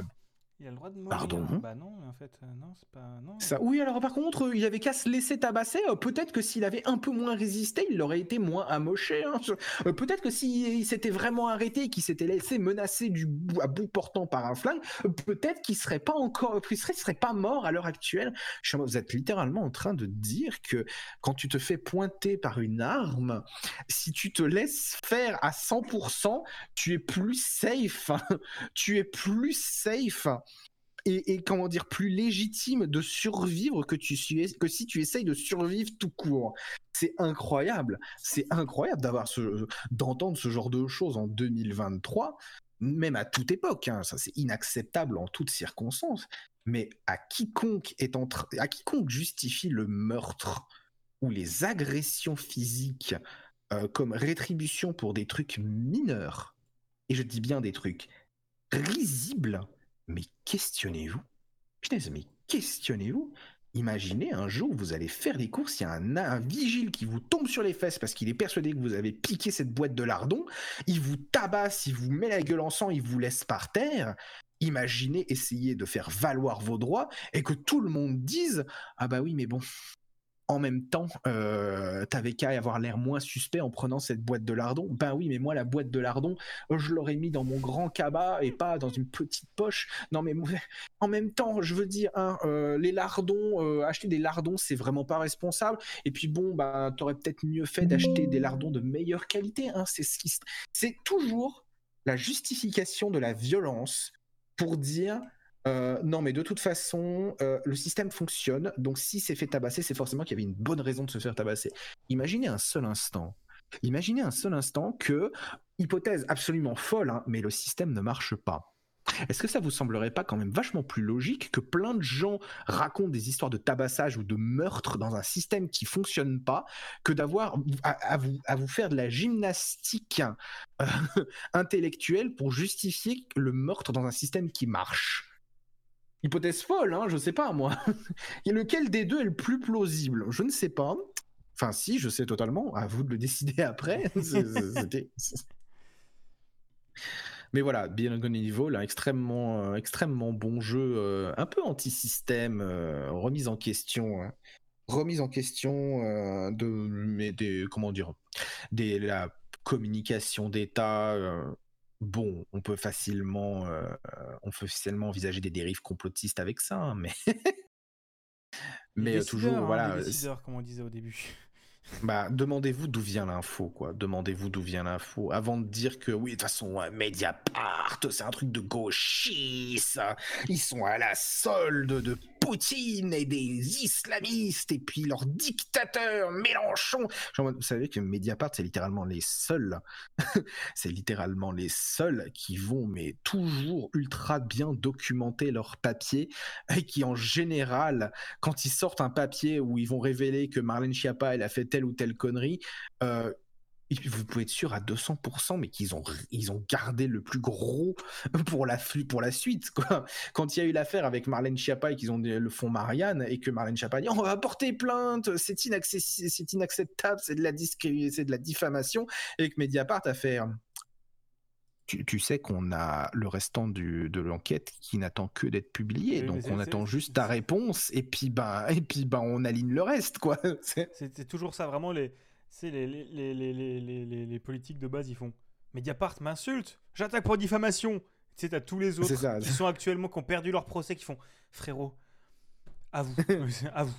Il a le droit de mourir. Pardon Bah non, en fait, euh, non, c'est pas. Non. Ça, oui, alors par contre, il avait qu'à se laisser tabasser. euh, Peut-être que s'il avait un peu moins résisté, il aurait été moins amoché. hein. Euh, Peut-être que s'il s'était vraiment arrêté et qu'il s'était laissé menacer du bout, à bout portant par un flingue, peut-être qu'il serait pas encore, qu'il serait, serait pas mort à l'heure actuelle. Vous êtes littéralement en train de dire que quand tu te fais pointer par une arme, si tu te laisses faire à 100%, tu es plus safe. tu es plus safe et, comment dire plus légitime de survivre que tu si tu essayes de survivre tout court. C'est incroyable, c'est incroyable d'avoir d'entendre ce genre de choses en 2023, même à toute époque. Hein, ça c'est inacceptable en toutes circonstances. Mais à quiconque est en à quiconque justifie le meurtre ou les agressions physiques euh, comme rétribution pour des trucs mineurs, et je dis bien des trucs risibles mais questionnez-vous? Punaise, mais questionnez-vous? Imaginez un jour, vous allez faire des courses, il y a un, un, vigile qui vous tombe sur les fesses parce qu'il est persuadé que vous avez piqué cette boîte de lardons, il vous tabasse, il vous met la gueule en sang, il vous laisse par terre. Imaginez essayer de faire valoir vos droits et que tout le monde dise Ah bah oui, mais bon, en même temps, euh, t'avais qu'à avoir l'air moins suspect en prenant cette boîte de lardons. Ben oui, mais moi, la boîte de lardons, je l'aurais mis dans mon grand cabas et pas dans une petite poche. Non, mais [laughs] en même temps, je veux dire, hein, euh, les lardons, euh, acheter des lardons, c'est vraiment pas responsable. Et puis bon, ben, t'aurais peut-être mieux fait d'acheter des lardons de meilleure qualité. Hein. C'est toujours la justification de la violence pour dire euh, non, mais de toute façon, euh, le système fonctionne. Donc, si c'est fait tabasser, c'est forcément qu'il y avait une bonne raison de se faire tabasser. Imaginez un seul instant. Imaginez un seul instant que, hypothèse absolument folle, hein, mais le système ne marche pas. Est-ce que ça vous semblerait pas quand même vachement plus logique que plein de gens racontent des histoires de tabassage ou de meurtre dans un système qui fonctionne pas, que d'avoir à, vous faire de la gymnastique euh, [laughs] intellectuelle pour justifier le meurtre dans un système qui marche? Hypothèse folle, hein, je sais pas moi. [laughs] Et lequel des deux est le plus plausible? Je ne sais pas. Enfin, si, je sais totalement. À vous de le décider après. [laughs] C'était. Mais voilà, Beyond Good Evil, un extrêmement, euh, extrêmement bon jeu, euh, un peu anti-système, euh, remise en question, hein. remise en question de, mais des, comment dire, des, la communication d'État. Bon, on peut facilement, on peut facilement envisager des dérives complotistes avec ça, hein, mais. [laughs] mais toujours, hein, voilà. Décideurs, comme on disait au début. Bah, demandez-vous d'où vient l'info, quoi. Demandez-vous d'où vient l'info. Avant de dire que, oui, de toute façon, euh, Mediapart, c'est un truc de gauchiste. Ils sont à la solde de Poutine et des islamistes, et puis leur dictateur, Mélenchon. Vous savez que Mediapart, c'est littéralement les seuls. [laughs] c'est littéralement les seuls qui vont, mais toujours ultra bien documenter leurs papiers, et qui, en général, quand ils sortent un papier où ils vont révéler que Marlène Schiappa, elle a fait telle ou telle connerie, euh, vous pouvez être sûr à 200%, mais qu'ils ont, ils ont gardé le plus gros [laughs] pour la, pour la suite. Quoi. Quand il y a eu l'affaire avec Marlène Schiappa et qu'ils ont le fond Marianne, et que Marlène Schiappa dit on va porter plainte, c'est, inacceptable, c'est de, la c'est de la diffamation, et que Mediapart a fait. Tu, tu, sais qu'on a le restant du, de l'enquête qui n'attend que d'être publié, oui, donc on attend juste ta réponse et puis ben et puis ben on aligne le reste quoi. [laughs] C'était toujours ça vraiment les c'est les les, les, les, les, politiques de base ils font Mediapart m'insulte, j'attaque pour diffamation. Tu sais t'as tous les autres ça, qui sont actuellement qui ont perdu leur procès qui font frérot à vous. [laughs] à vous.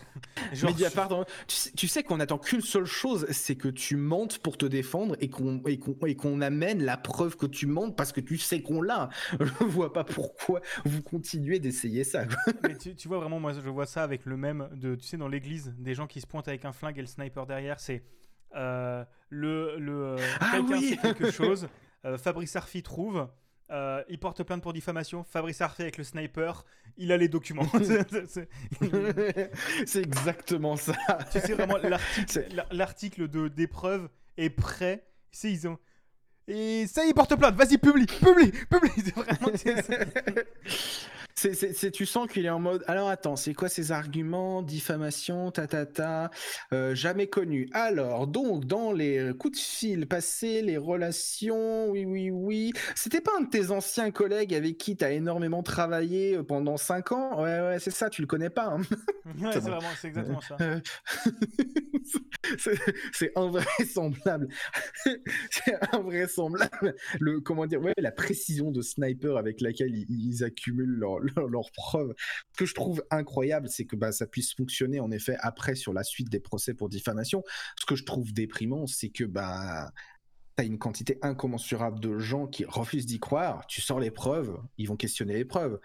Genre, Mediapart, tu sais, tu sais qu'on attend qu'une seule chose, c'est que tu mentes pour te défendre et qu'on et amène la preuve que tu mentes parce que tu sais qu'on l'a. [laughs] Je vois pas pourquoi vous continuez d'essayer ça. [laughs] Mais tu, tu, vois vraiment, moi je vois ça avec le même de, tu sais, dans l'église, des gens qui se pointent avec un flingue et le sniper derrière, c'est euh, le, le ah, quelqu'un oui quelque chose, euh, Fabrice Arfi trouve. Euh, il porte plainte pour diffamation. Fabrice Arfi avec le sniper, il a les documents. [laughs] [laughs] [laughs] c'est exactement ça. Tu sais vraiment l'article de d'épreuve est prêt. C'est ils ont et ça il porte plainte. Vas-y publie, publie, publie. Vraiment, c'est, tu sens qu'il est en mode. Alors attends, c'est quoi ces arguments Diffamation, ta ta ta, euh, jamais connu. Alors donc dans les coups de fil passés, les relations, oui oui oui. C'était pas un de tes anciens collègues avec qui t'as énormément travaillé euh, pendant 5 ans? Ouais ouais, c'est ça. Tu le connais pas. Hein [laughs] ouais, c'est vraiment, c'est exactement ça. [laughs] c'est invraisemblable. [laughs] c'est invraisemblable. Le comment dire Ouais, la précision de sniper avec laquelle ils, ils accumulent leur leurs preuves. Ce que je trouve incroyable, c'est que bah, ça puisse fonctionner en effet après sur la suite des procès pour diffamation. Ce que je trouve déprimant, c'est que bah, tu as une quantité incommensurable de gens qui refusent d'y croire. Tu sors les preuves, ils vont questionner les preuves.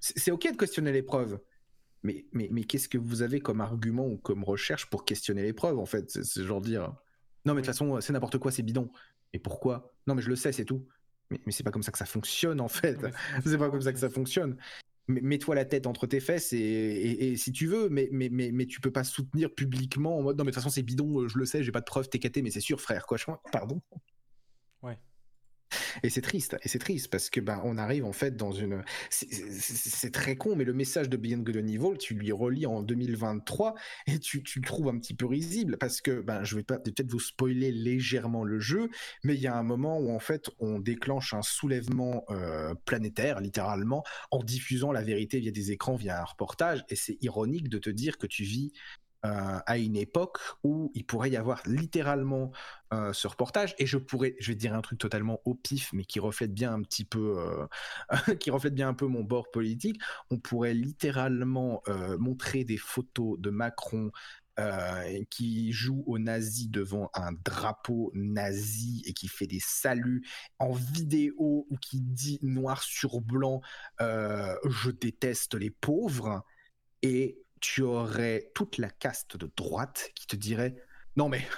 C'est ok de questionner les preuves. Mais, mais, mais qu'est-ce que vous avez comme argument ou comme recherche pour questionner les preuves, en fait? C'est genre dire Non, mais de toute façon, c'est n'importe quoi, c'est bidon. Et pourquoi? Non, mais je le sais, c'est tout. Mais, mais c'est pas comme ça que ça fonctionne en fait. c'est pas comme ça que ça fonctionne. Mets-toi la tête entre tes fesses et, si tu veux, mais, mais, mais, mais tu peux pas soutenir publiquement en mode non, mais de toute façon, c'est bidon, euh, je le sais, j'ai pas de preuves, t'es caté, mais c'est sûr, frère, quoi. Pardon. Ouais. Et c'est triste, et c'est triste parce que ben on arrive en fait dans une. C'est très con, mais le message de Beyond Good and Evil, tu lui relis en 2023 et tu, tu le trouves un petit peu risible parce que ben je vais pas peut-être vous spoiler légèrement le jeu, mais il y a un moment où en fait on déclenche un soulèvement euh, planétaire littéralement en diffusant la vérité via des écrans, via un reportage, et c'est ironique de te dire que tu vis euh, à une époque où il pourrait y avoir littéralement euh, ce reportage et je pourrais, je vais dire un truc totalement au pif, mais qui reflète bien un petit peu, euh, [laughs] qui reflète bien un peu mon bord politique. On pourrait littéralement montrer des photos de Macron qui joue aux nazis devant un drapeau nazi et qui fait des saluts en vidéo ou qui dit noir sur blanc je déteste les pauvres et tu aurais toute la caste de droite qui te dirait non mais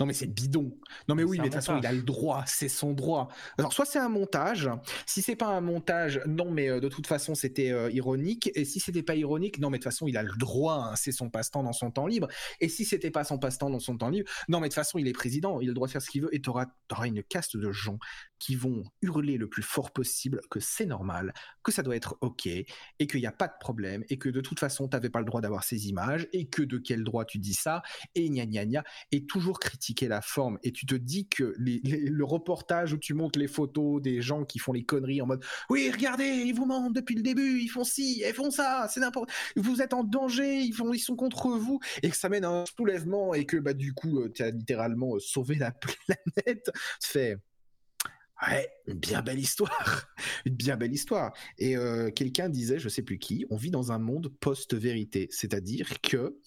non mais c'est bidon. Non mais oui, mais de toute façon il a le droit, c'est son droit. Alors soit c'est un montage, si c'est pas un montage, non mais euh, de toute façon c'était euh, ironique. Et si c'était pas ironique, non mais de toute façon il a le droit, hein, c'est son passe-temps dans son temps libre. Et si c'était pas son passe-temps dans son temps libre, non mais de toute façon il est président, il a le droit de faire ce qu'il veut. Et tu auras une caste de gens qui vont hurler le plus fort possible que c'est normal, que ça doit être ok, et qu'il n'y a pas de problème, et que de toute façon, tu n'avais pas le droit d'avoir ces images, et que de quel droit tu dis ça, et gna gna gna, et toujours critiquer la forme. Et tu te dis que le reportage où tu montres les photos des gens qui font les conneries en mode oui, regardez, ils vous mentent depuis le début, ils font ci, ils font ça, c'est n'importe, vous êtes en danger, ils font, ils sont contre vous, et que ça mène à un soulèvement, et que bah du coup, euh, tu as littéralement euh, sauvé la [laughs] planète. Fait Ouais, une bien belle histoire, [laughs] une bien belle histoire. Et euh, quelqu'un disait, je sais plus qui, on vit dans un monde post-vérité, c'est-à-dire que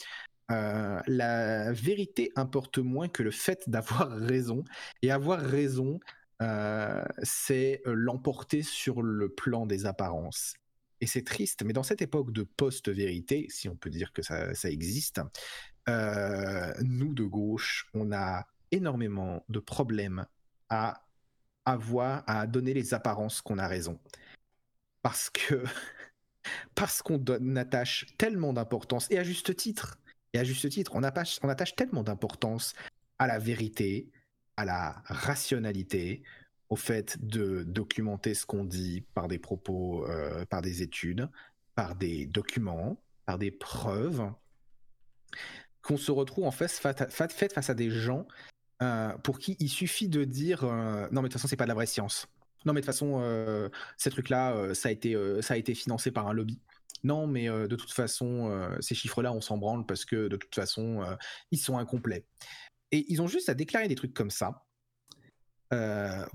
euh, la vérité importe moins que le fait d'avoir [laughs] raison. Et avoir raison, euh, c'est l'emporter sur le plan des apparences. Et c'est triste, mais dans cette époque de post-vérité, si on peut dire que ça, ça existe, nous de gauche, on a énormément de problèmes à avoir à donner les apparences qu'on a raison. Parce que [laughs] parce qu'on attache tellement d'importance, et à juste titre, et à juste titre, on attache, on attache tellement d'importance à la vérité, à la rationalité, au fait de documenter ce qu'on dit par des propos, euh, par des études, par des documents, par des preuves, qu'on se retrouve en fait face à des gens euh, pour qui il suffit de dire euh, non mais de toute façon c'est pas de la vraie science. Non mais de toute façon euh, ces trucs-là ça a été ça a été financé par un lobby. Non mais de toute façon ces chiffres-là on s'en branle parce que de toute façon ils sont incomplets. Et ils ont juste à déclarer des trucs comme ça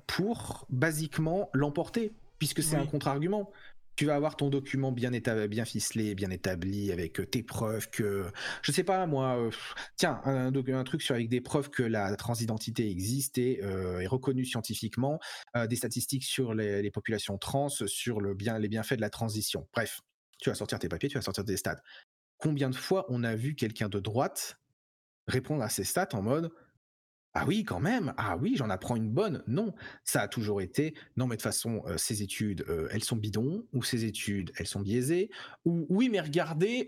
pour basiquement l'emporter puisque c'est un contre-argument tu vas avoir ton document bien, bien ficelé, bien établi, avec euh, tes preuves que, je sais pas moi, euh, tiens, un, truc sur avec des preuves que la transidentité existe et euh, est reconnue scientifiquement, des statistiques sur les, populations trans, sur le bien, les bienfaits de la transition. Bref, tu vas sortir tes papiers, tu vas sortir tes stats. Combien de fois on a vu quelqu'un de droite répondre à ces stats en mode ah oui, quand même. Ah oui, j'en apprends une bonne. Non, ça a toujours été. Non, mais de toute façon, ces études, elles sont bidons, ou ces études, elles sont biaisées, ou oui, mais regardez,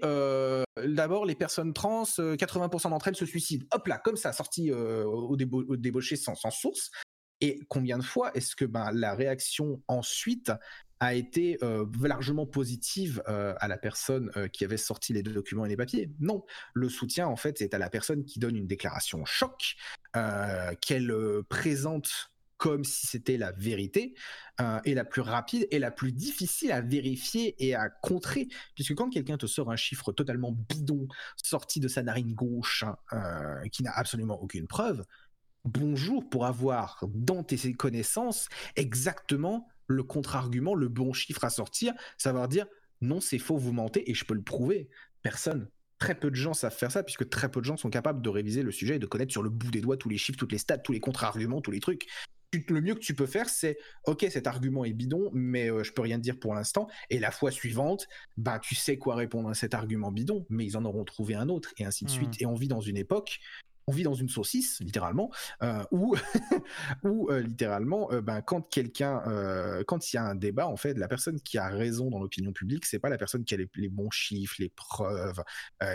d'abord les personnes trans, 80% d'entre elles se suicident. Hop là, comme ça, sorti au, débauché sans, sans, source. Et combien de fois est-ce que ben, la réaction ensuite a été largement positive à la personne qui avait sorti les documents et les papiers. Non, le soutien en fait c'est à la personne qui donne une déclaration choc, qu'elle présente comme si c'était la vérité, et la plus rapide et la plus difficile à vérifier et à contrer. Puisque quand quelqu'un te sort un chiffre totalement bidon, sorti de sa narine gauche, hein, qui n'a absolument aucune preuve, bonjour pour avoir dans tes connaissances exactement le contre-argument, le bon chiffre à sortir, savoir dire non, c'est faux, vous mentez, et je peux le prouver. Personne. Très peu de gens savent faire ça, puisque très peu de gens sont capables de réviser le sujet et de connaître sur le bout des doigts tous les chiffres, toutes les stats, tous les contre-arguments, tous les trucs. Le mieux que tu peux faire, c'est ok, cet argument est bidon, mais euh, je peux rien dire pour l'instant. Et la fois suivante, bah tu sais quoi répondre à cet argument bidon, mais ils en auront trouvé un autre, et ainsi de suite. Mmh. Et on vit dans une époque on vit dans une saucisse, littéralement, euh, où, [laughs] euh, littéralement, euh, ben, quand quelqu'un, quand il y a un débat, en fait, la personne qui a raison dans l'opinion publique, c'est pas la personne qui a les, bons chiffres, les preuves,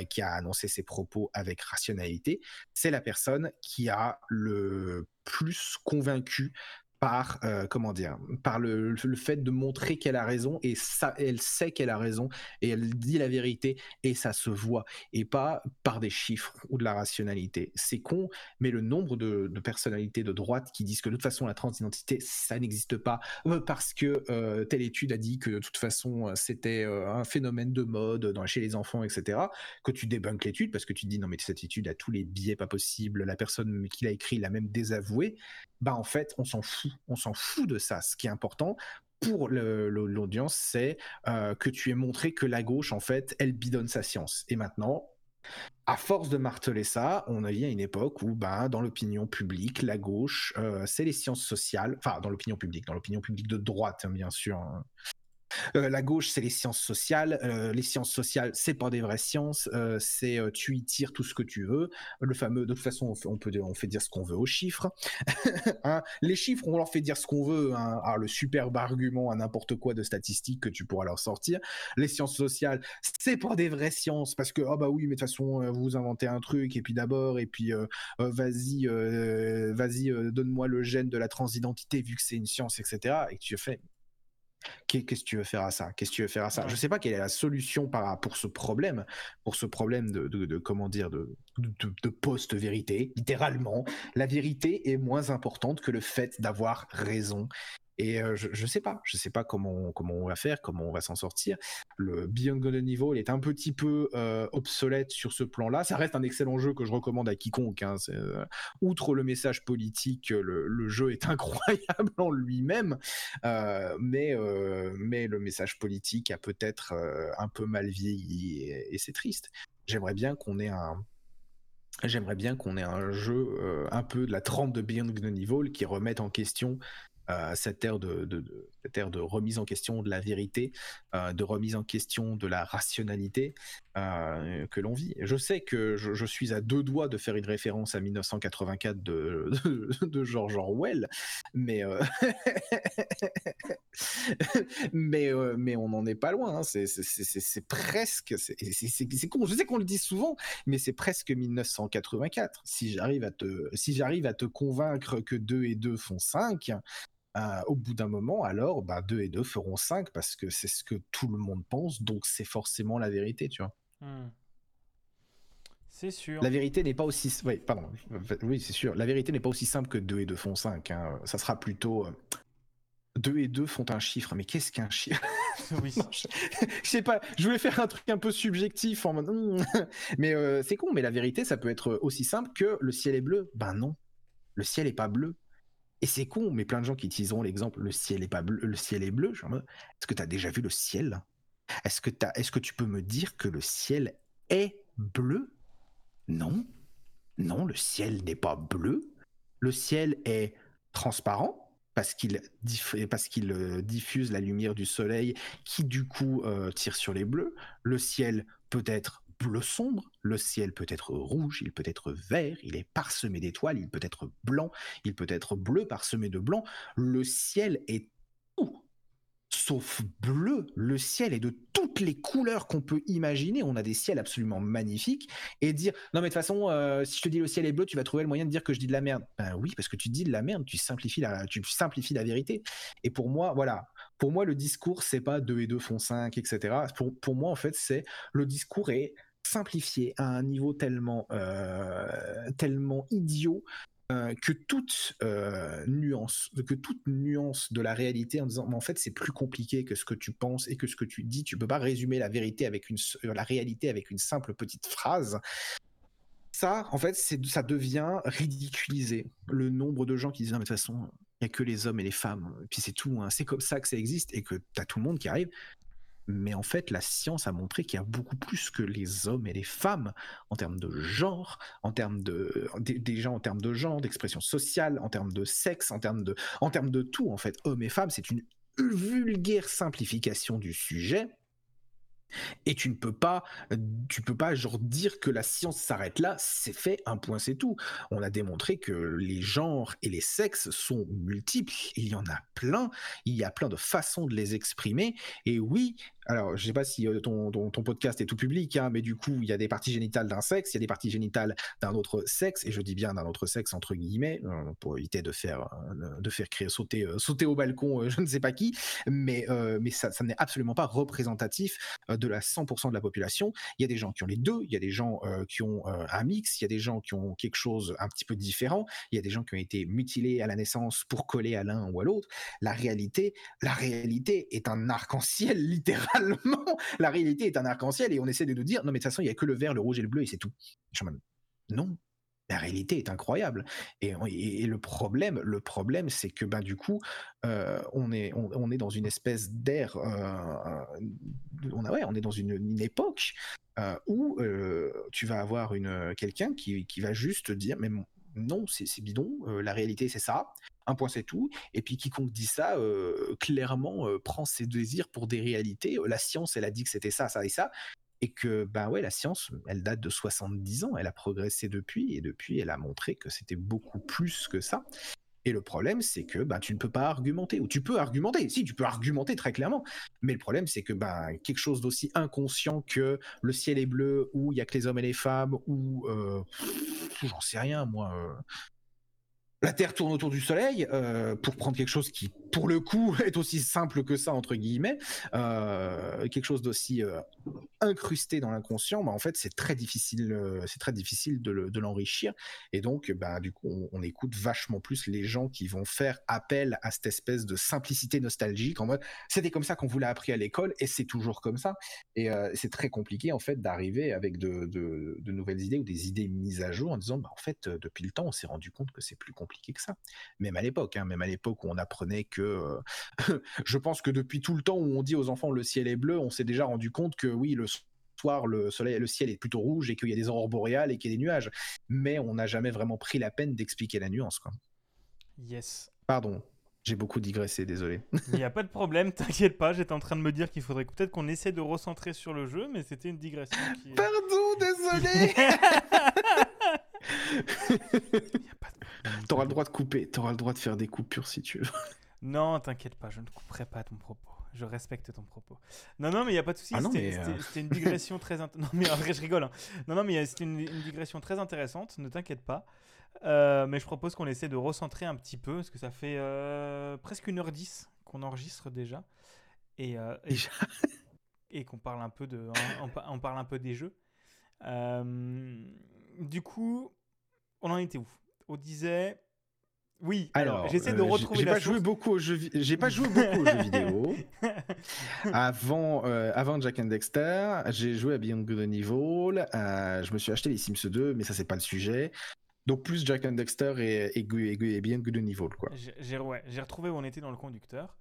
qui a annoncé ses propos avec rationalité, c'est la personne qui a le plus convaincu par euh, comment dire par le, fait de montrer qu'elle a raison et ça elle sait qu'elle a raison et elle dit la vérité et ça se voit et pas par des chiffres ou de la rationalité. C'est con mais le nombre de, personnalités de droite qui disent que de toute façon la transidentité ça n'existe pas euh, parce que euh, telle étude a dit que de toute façon c'était un phénomène de mode dans, chez les enfants etc que tu débunkes l'étude parce que tu dis non mais cette étude a tous les biais pas possibles la personne qui l'a écrit l'a même désavoué. Bah en fait on s'en fout on s'en fout de ça. Ce qui est important pour l'audience, c'est euh, que tu aies montré que la gauche, en fait, elle bidonne sa science. Et maintenant, à force de marteler ça, on a eu à une époque où, ben, dans l'opinion publique, la gauche, euh, c'est les sciences sociales, enfin, dans l'opinion publique, dans l'opinion publique de droite, hein, bien sûr, hein. Euh, la gauche, c'est les sciences sociales. Euh, les sciences sociales, c'est pas des vraies sciences. Euh, c'est tu y tires tout ce que tu veux. Le fameux, de toute façon, on fait, on fait dire ce qu'on veut aux chiffres. [laughs] Hein, les chiffres, on leur fait dire ce qu'on veut. Hein. Alors, le superbe argument à n'importe quoi de statistiques que tu pourras leur sortir. Les sciences sociales, c'est pas des vraies sciences parce que ah bah oui, mais de toute façon, vous inventez un truc et puis d'abord et puis vas-y, vas-y, donne-moi le gène de la transidentité vu que c'est une science, etc. Et tu fais Qu'est-ce que tu veux faire à ça? Qu'est-ce que tu veux faire à ça? Je ne sais pas quelle est la solution pour ce problème, pour ce problème de, comment dire, de, de post-vérité. Littéralement, la vérité est moins importante que le fait d'avoir raison. Et je, ne sais pas, je sais pas comment on va faire, comment on va s'en sortir. Le Beyond Good Niveau, il est un petit peu obsolète sur ce plan-là. Ça reste un excellent jeu que je recommande à quiconque. Hein. outre le message politique, le, jeu est [laughs] incroyable en lui-même, mais le message politique a peut-être un peu mal vieilli et, c'est triste. J'aimerais bien qu'on ait un J'aimerais bien qu'on ait un jeu un peu de la trempe de Beyond Good Evil qui remette en question cette ère de, cette ère de remise en question de la vérité, euh, de remise en question de la rationalité euh, que l'on vit. Je sais que je, suis à deux doigts de faire une référence à 1984 de, de, George Orwell, mais euh, [laughs] mais mais on n'en est pas loin. Hein. C'est presque, c'est con. Je sais qu'on le dit souvent, mais c'est presque 1984. Si j'arrive à si à te convaincre que 2 et 2 font 5, euh, au bout d'un moment, alors, bah, 2 et 2 feront 5 parce que c'est ce que tout le monde pense, donc c'est forcément la vérité, tu vois. Hmm. C'est sûr. La vérité n'est pas aussi. Oui, pardon. Oui, c'est sûr. La vérité n'est pas aussi simple que 2 et 2 font 5. Hein. Ça sera plutôt. 2 euh, et 2 font un chiffre. Mais qu'est-ce qu'un chiffre [laughs] oui. [laughs] je, sais pas. Je voulais faire un truc un peu subjectif en mode. Hmm. mais euh, c'est con. Mais la vérité, ça peut être aussi simple que le ciel est bleu. Ben non. Le ciel est pas bleu. Et c'est con, mais plein de gens qui utiliseront l'exemple le ciel est pas bleu, le ciel est bleu. Est-ce que tu as déjà vu le ciel? Est-ce que, tu peux me dire que le ciel est bleu? Non. Non, le ciel n'est pas bleu. Le ciel est transparent parce qu'il parce qu'il euh, diffuse la lumière du soleil qui du coup euh, tire sur les bleus. Le ciel peut être bleu sombre, le ciel peut être rouge, il peut être vert, il est parsemé d'étoiles, il peut être blanc, il peut être bleu parsemé de blanc. Le ciel est tout, sauf bleu. Le ciel est de toutes les couleurs qu'on peut imaginer. On a des ciels absolument magnifiques. Et dire, non mais de toute façon, euh, si je te dis le ciel est bleu, tu vas trouver le moyen de dire que je dis de la merde. Ben oui, parce que tu dis de la merde, tu simplifies la, tu simplifies la vérité. Et pour moi, voilà, pour moi, le discours, c'est pas 2 et 2 font 5, etc. Pour, pour moi, en fait, c'est le discours est simplifié à un niveau tellement, euh, tellement idiot euh, que toute euh, nuance, que toute nuance de la réalité en disant, mais en fait, c'est plus compliqué que ce que tu penses et que ce que tu dis. Tu peux pas résumer la vérité avec une, la réalité avec une simple petite phrase. Ça, en fait, ça devient ridiculisé. Le nombre de gens qui disent, mais de toute façon, il n'y a que les hommes et les femmes, et puis c'est tout, hein. c'est comme ça que ça existe, et que tu as tout le monde qui arrive. Mais en fait, la science a montré qu'il y a beaucoup plus que les hommes et les femmes en termes de genre, en termes de déjà en termes de genre, d'expression sociale, en termes de sexe, en termes de, en termes de tout en fait. Hommes et femmes, c'est une vulgaire simplification du sujet et tu ne peux pas, tu peux pas genre dire que la science s'arrête là, c'est fait, un point c'est tout. On a démontré que les genres et les sexes sont multiples, il y en a plein, il y a plein de façons de les exprimer, et oui, alors, je sais pas si euh, ton, ton, podcast est tout public, hein, mais du coup, il y a des parties génitales d'un sexe, il y a des parties génitales d'un autre sexe, et je dis bien d'un autre sexe entre guillemets, euh, pour éviter de faire, euh, de faire créer, sauter, sauter au balcon, [laughs] je ne sais pas qui, mais, mais ça, ça n'est absolument pas représentatif de la 100% de la population. Il y a des gens qui ont les deux, il y a des gens qui ont un mix, il y a des gens qui ont quelque chose un petit peu différent, il y a des gens qui ont été mutilés à la naissance pour coller à l'un ou à l'autre. La réalité, la réalité est un arc-en-ciel [laughs] littéral la réalité est un arc-en-ciel et on essaie de nous dire non mais de toute façon il y a que le vert, le rouge et le bleu et c'est tout. non, la réalité est incroyable. Et, le problème, le problème, c'est que ben du coup, euh, on est on, est dans une espèce d'ère, euh, on a ouais, on est dans une, époque euh, où tu vas avoir quelqu'un qui, qui va juste dire mais non, c'est bidon, la réalité c'est ça, un point c'est tout, et puis quiconque dit ça, clairement prend ses désirs pour des réalités, la science elle a dit que c'était ça, ça et ça, et que ben ouais, la science, elle date de 70 ans, elle a progressé depuis, et depuis elle a montré que c'était beaucoup plus que ça. Et le problème, c'est que ben, tu ne peux pas argumenter, ou tu peux argumenter, si tu peux argumenter très clairement, mais le problème, c'est que ben, quelque chose d'aussi inconscient que le ciel est bleu, ou il y a que les hommes et les femmes, ou euh, j'en sais rien, moi, euh, la Terre tourne autour du Soleil, euh, pour prendre quelque chose qui, pour le coup, [laughs] est aussi simple que ça, entre guillemets, euh, quelque chose d'aussi euh, incrusté dans l'inconscient, bah, en fait, c'est très difficile, c'est très difficile de l'enrichir. et donc, bah, du coup, on, écoute vachement plus les gens qui vont faire appel à cette espèce de simplicité nostalgique, en mode, c'était comme ça qu'on vous l'a appris à l'école, et c'est toujours comme ça. Et c'est très compliqué, en fait, d'arriver avec de, nouvelles idées ou des idées mises à jour en disant, bah, en fait, depuis le temps, on s'est rendu compte que c'est plus compliqué que ça. Même à l'époque, hein, même à l'époque où on apprenait que, euh, [laughs] je pense que depuis tout le temps où on dit aux enfants le ciel est bleu, on s'est déjà rendu compte que oui, le soir, le soleil, le ciel est plutôt rouge et qu'il y a des aurores boréales et qu'il y a des nuages. Mais on n'a jamais vraiment pris la peine d'expliquer la nuance, quoi. Yes. Pardon. J'ai beaucoup digressé, désolé. [laughs] Il n'y a pas de problème, t'inquiète pas, j'étais en train de me dire qu'il faudrait peut-être qu'on essaie de recentrer sur le jeu, mais c'était une digression qui... Pardon, désolé [laughs] [laughs] T'auras le droit de couper, t'auras le droit de faire des coupures si tu veux. Non, t'inquiète pas, je ne couperai pas ton propos. Je respecte ton propos. Non, non, mais il n'y a pas de souci. Ah euh, c'était une [laughs] digression très. Non, mais en vrai, je rigole. Hein. Non, non, mais c'était une, digression très intéressante. Ne t'inquiète pas. Euh, mais je propose qu'on essaie de recentrer un petit peu, parce que ça fait euh, presque une heure dix qu'on enregistre déjà. Et, et, et qu'on parle un peu de. On, on, parle un peu des jeux. Du coup, on en était où? On disait. Oui, alors, j'essaie de euh, retrouver j'ai pas joué beaucoup aux jeux j'ai pas joué beaucoup aux jeux vidéo. [laughs] Avant euh, avant Jack and Dexter, j'ai joué à Beyond Good and Evil, euh, je me suis acheté les Sims 2 mais ça c'est pas le sujet. Donc plus Jack and Dexter et, et, et, Beyond Good and Evil quoi. J'ai retrouvé où on était dans le conducteur.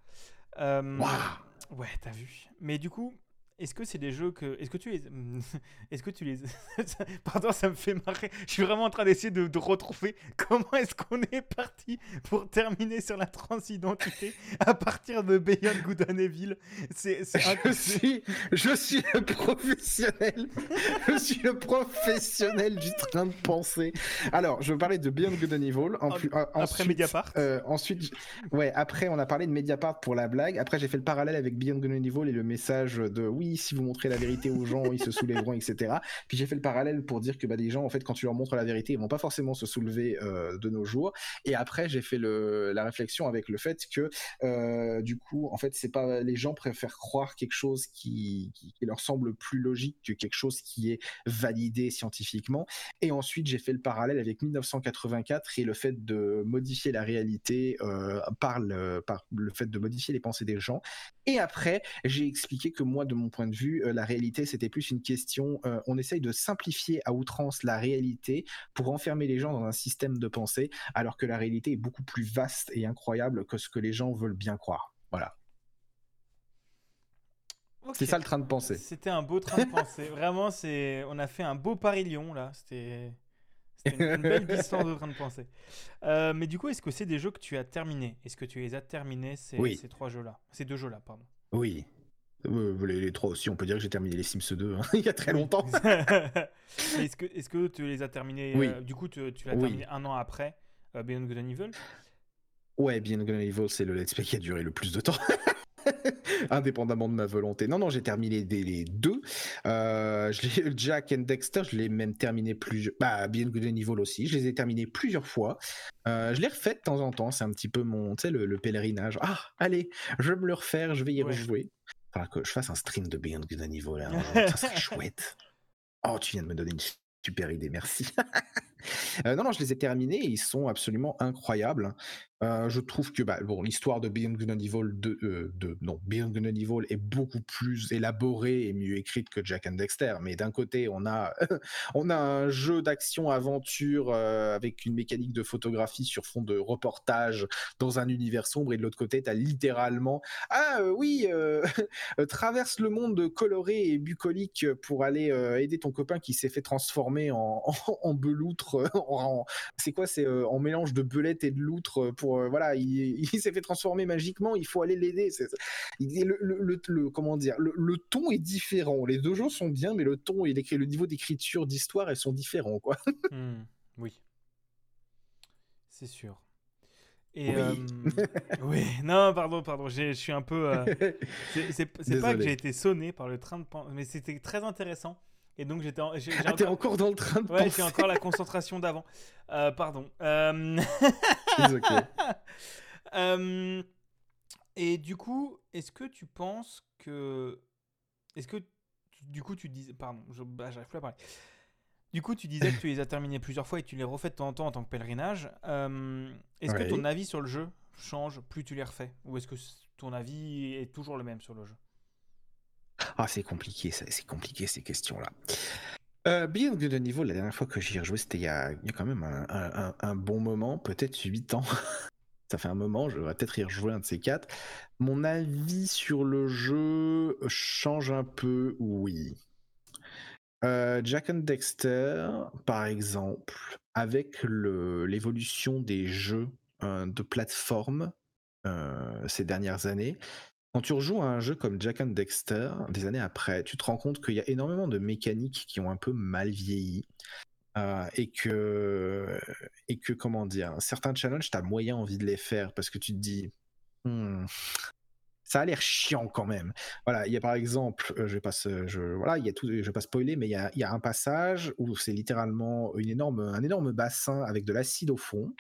Ouais, t'as vu. Mais du coup, est-ce que c'est des jeux que. Est-ce que tu les. [laughs] Est-ce que tu les. [laughs] Pardon, ça me fait marrer. Je suis vraiment en train d'essayer de, retrouver comment est-ce qu'on est parti pour terminer sur la transidentité à partir de Beyond Good and Evil. C'est, je, suis, je suis le professionnel. je suis le professionnel du train de pensée. Alors, je parler de Beyond Good and Evil. En, euh, après Mediapart. Euh, ensuite, ouais, après, on a parlé de Mediapart pour la blague. Après, j'ai fait le parallèle avec Beyond Good and Evil et le message de oui, si vous montrez la vérité aux gens, ils se soulèveront, etc. Puis j'ai fait le parallèle pour dire que bah, des gens, en fait, quand tu leur montres la vérité, ils vont pas forcément se soulever euh, de nos jours. Et après, j'ai fait la réflexion avec le fait que, euh, du coup, en fait, c'est pas les gens préfèrent croire quelque chose qui, leur semble plus logique que quelque chose qui est validé scientifiquement. Et ensuite, j'ai fait le parallèle avec 1984 et le fait de modifier la réalité euh, par le fait de modifier les pensées des gens. Et après, j'ai expliqué que moi, de mon point de vue, euh, la réalité, c'était plus une question, euh, on essaye de simplifier à outrance la réalité pour enfermer les gens dans un système de pensée, alors que la réalité est beaucoup plus vaste et incroyable que ce que les gens veulent bien croire. Voilà. C'est ça le train de penser. C'était un beau train de penser. Vraiment, c'est, on a fait un beau Paris-Lyon là. C'était, une, belle [laughs] distance de train de penser. Euh, mais du coup, est-ce que c'est des jeux que tu as terminés? Est-ce que tu les as terminés ces, ces trois jeux-là? Ces deux jeux-là, pardon. Oui, euh, les, trois aussi, on peut dire que j'ai terminé les Sims 2 hein, [laughs] il y a très longtemps. [laughs] est-ce que, est que tu les as terminés oui. Euh, du coup, tu, tu l'as terminé un an après Beyond Good and Evil? Ouais, Beyond Good and Evil, c'est le let's play qui a duré le plus de temps. [laughs] indépendamment de ma volonté. Non, non, j'ai terminé les, deux. Euh, je [laughs] Jack and Dexter, je l'ai même terminé plus. Bah, bien Good and Evil aussi. Je les ai terminés plusieurs fois. Euh, je les refais de temps en temps. C'est un petit peu mon, tu sais, le, pèlerinage. Ah, allez, je vais me le refaire. Je vais y rejouer. Enfin, que je fasse un stream de Beyond Good and Evil. Là, [laughs] ça serait chouette. Oh, tu viens de me donner une super idée, merci. [laughs] Euh, non, non, je les ai terminés ils sont absolument incroyables. Euh, je trouve que bah, bon, l'histoire de Beyond Good Evil euh, de, non, Beyond Good Evil est beaucoup plus élaborée et mieux écrite que Jack and Dexter. Mais d'un côté, on a [laughs] on a un jeu d'action-aventure avec une mécanique de photographie sur fond de reportage dans un univers sombre, et de l'autre côté, tu as littéralement ah oui, [laughs] traverse le monde coloré et bucolique pour aller aider ton copain qui s'est fait transformer en, en beloutre [laughs] c'est quoi C'est euh, en mélange de belette et de loutre euh, pour euh, voilà, il, [laughs] s'est fait transformer magiquement. Il faut aller l'aider. Le, le, comment dire le, ton est différent. Les deux jeux sont bien, mais le ton et le niveau d'écriture, d'histoire, elles sont différents quoi. [laughs] Hmm, oui, c'est sûr. Et oui. non, pardon, pardon, je suis un peu. c'est pas que j'ai été sonné par le train de mais c'était très intéressant. Et donc j'étais. Ah, t'es encore dans le train de ouais, j'ai encore la concentration d'avant. Euh, pardon. Euh... [laughs] euh... Et du coup, est-ce que tu penses que. Est-ce que. Du coup, tu disais. Pardon, bah, j'arrive plus à parler. Du coup, tu disais que tu les as terminés plusieurs fois et tu les refais de temps en temps en tant que pèlerinage. Euh, est-ce que ton avis sur le jeu change plus tu les refais? Ou est-ce que ton avis est toujours le même sur le jeu? Ah, c'est compliqué, c'est compliqué ces questions-là. Euh, Beyond Good Evil, la dernière fois que j'y ai rejoué, c'était il, y a quand même un, bon moment, peut-être 8 ans. [laughs] Ça fait un moment, je vais peut-être y rejouer un de ces quatre. Mon avis sur le jeu change un peu, oui. Euh, Jack and Dexter, par exemple, avec l'évolution des jeux euh, de plateforme euh, ces dernières années, quand tu rejoues à un jeu comme Jack and Dexter, des années après, tu te rends compte qu'il y a énormément de mécaniques qui ont un peu mal vieilli. Euh, et que et que comment dire certains challenges t'as moyen envie de les faire parce que tu te dis hmm, ça a l'air chiant quand même voilà il y a par exemple euh, je vais voilà il y a tout je vais pas spoiler mais il y a, il y a un passage où c'est littéralement une énorme un énorme bassin avec de l'acide au fond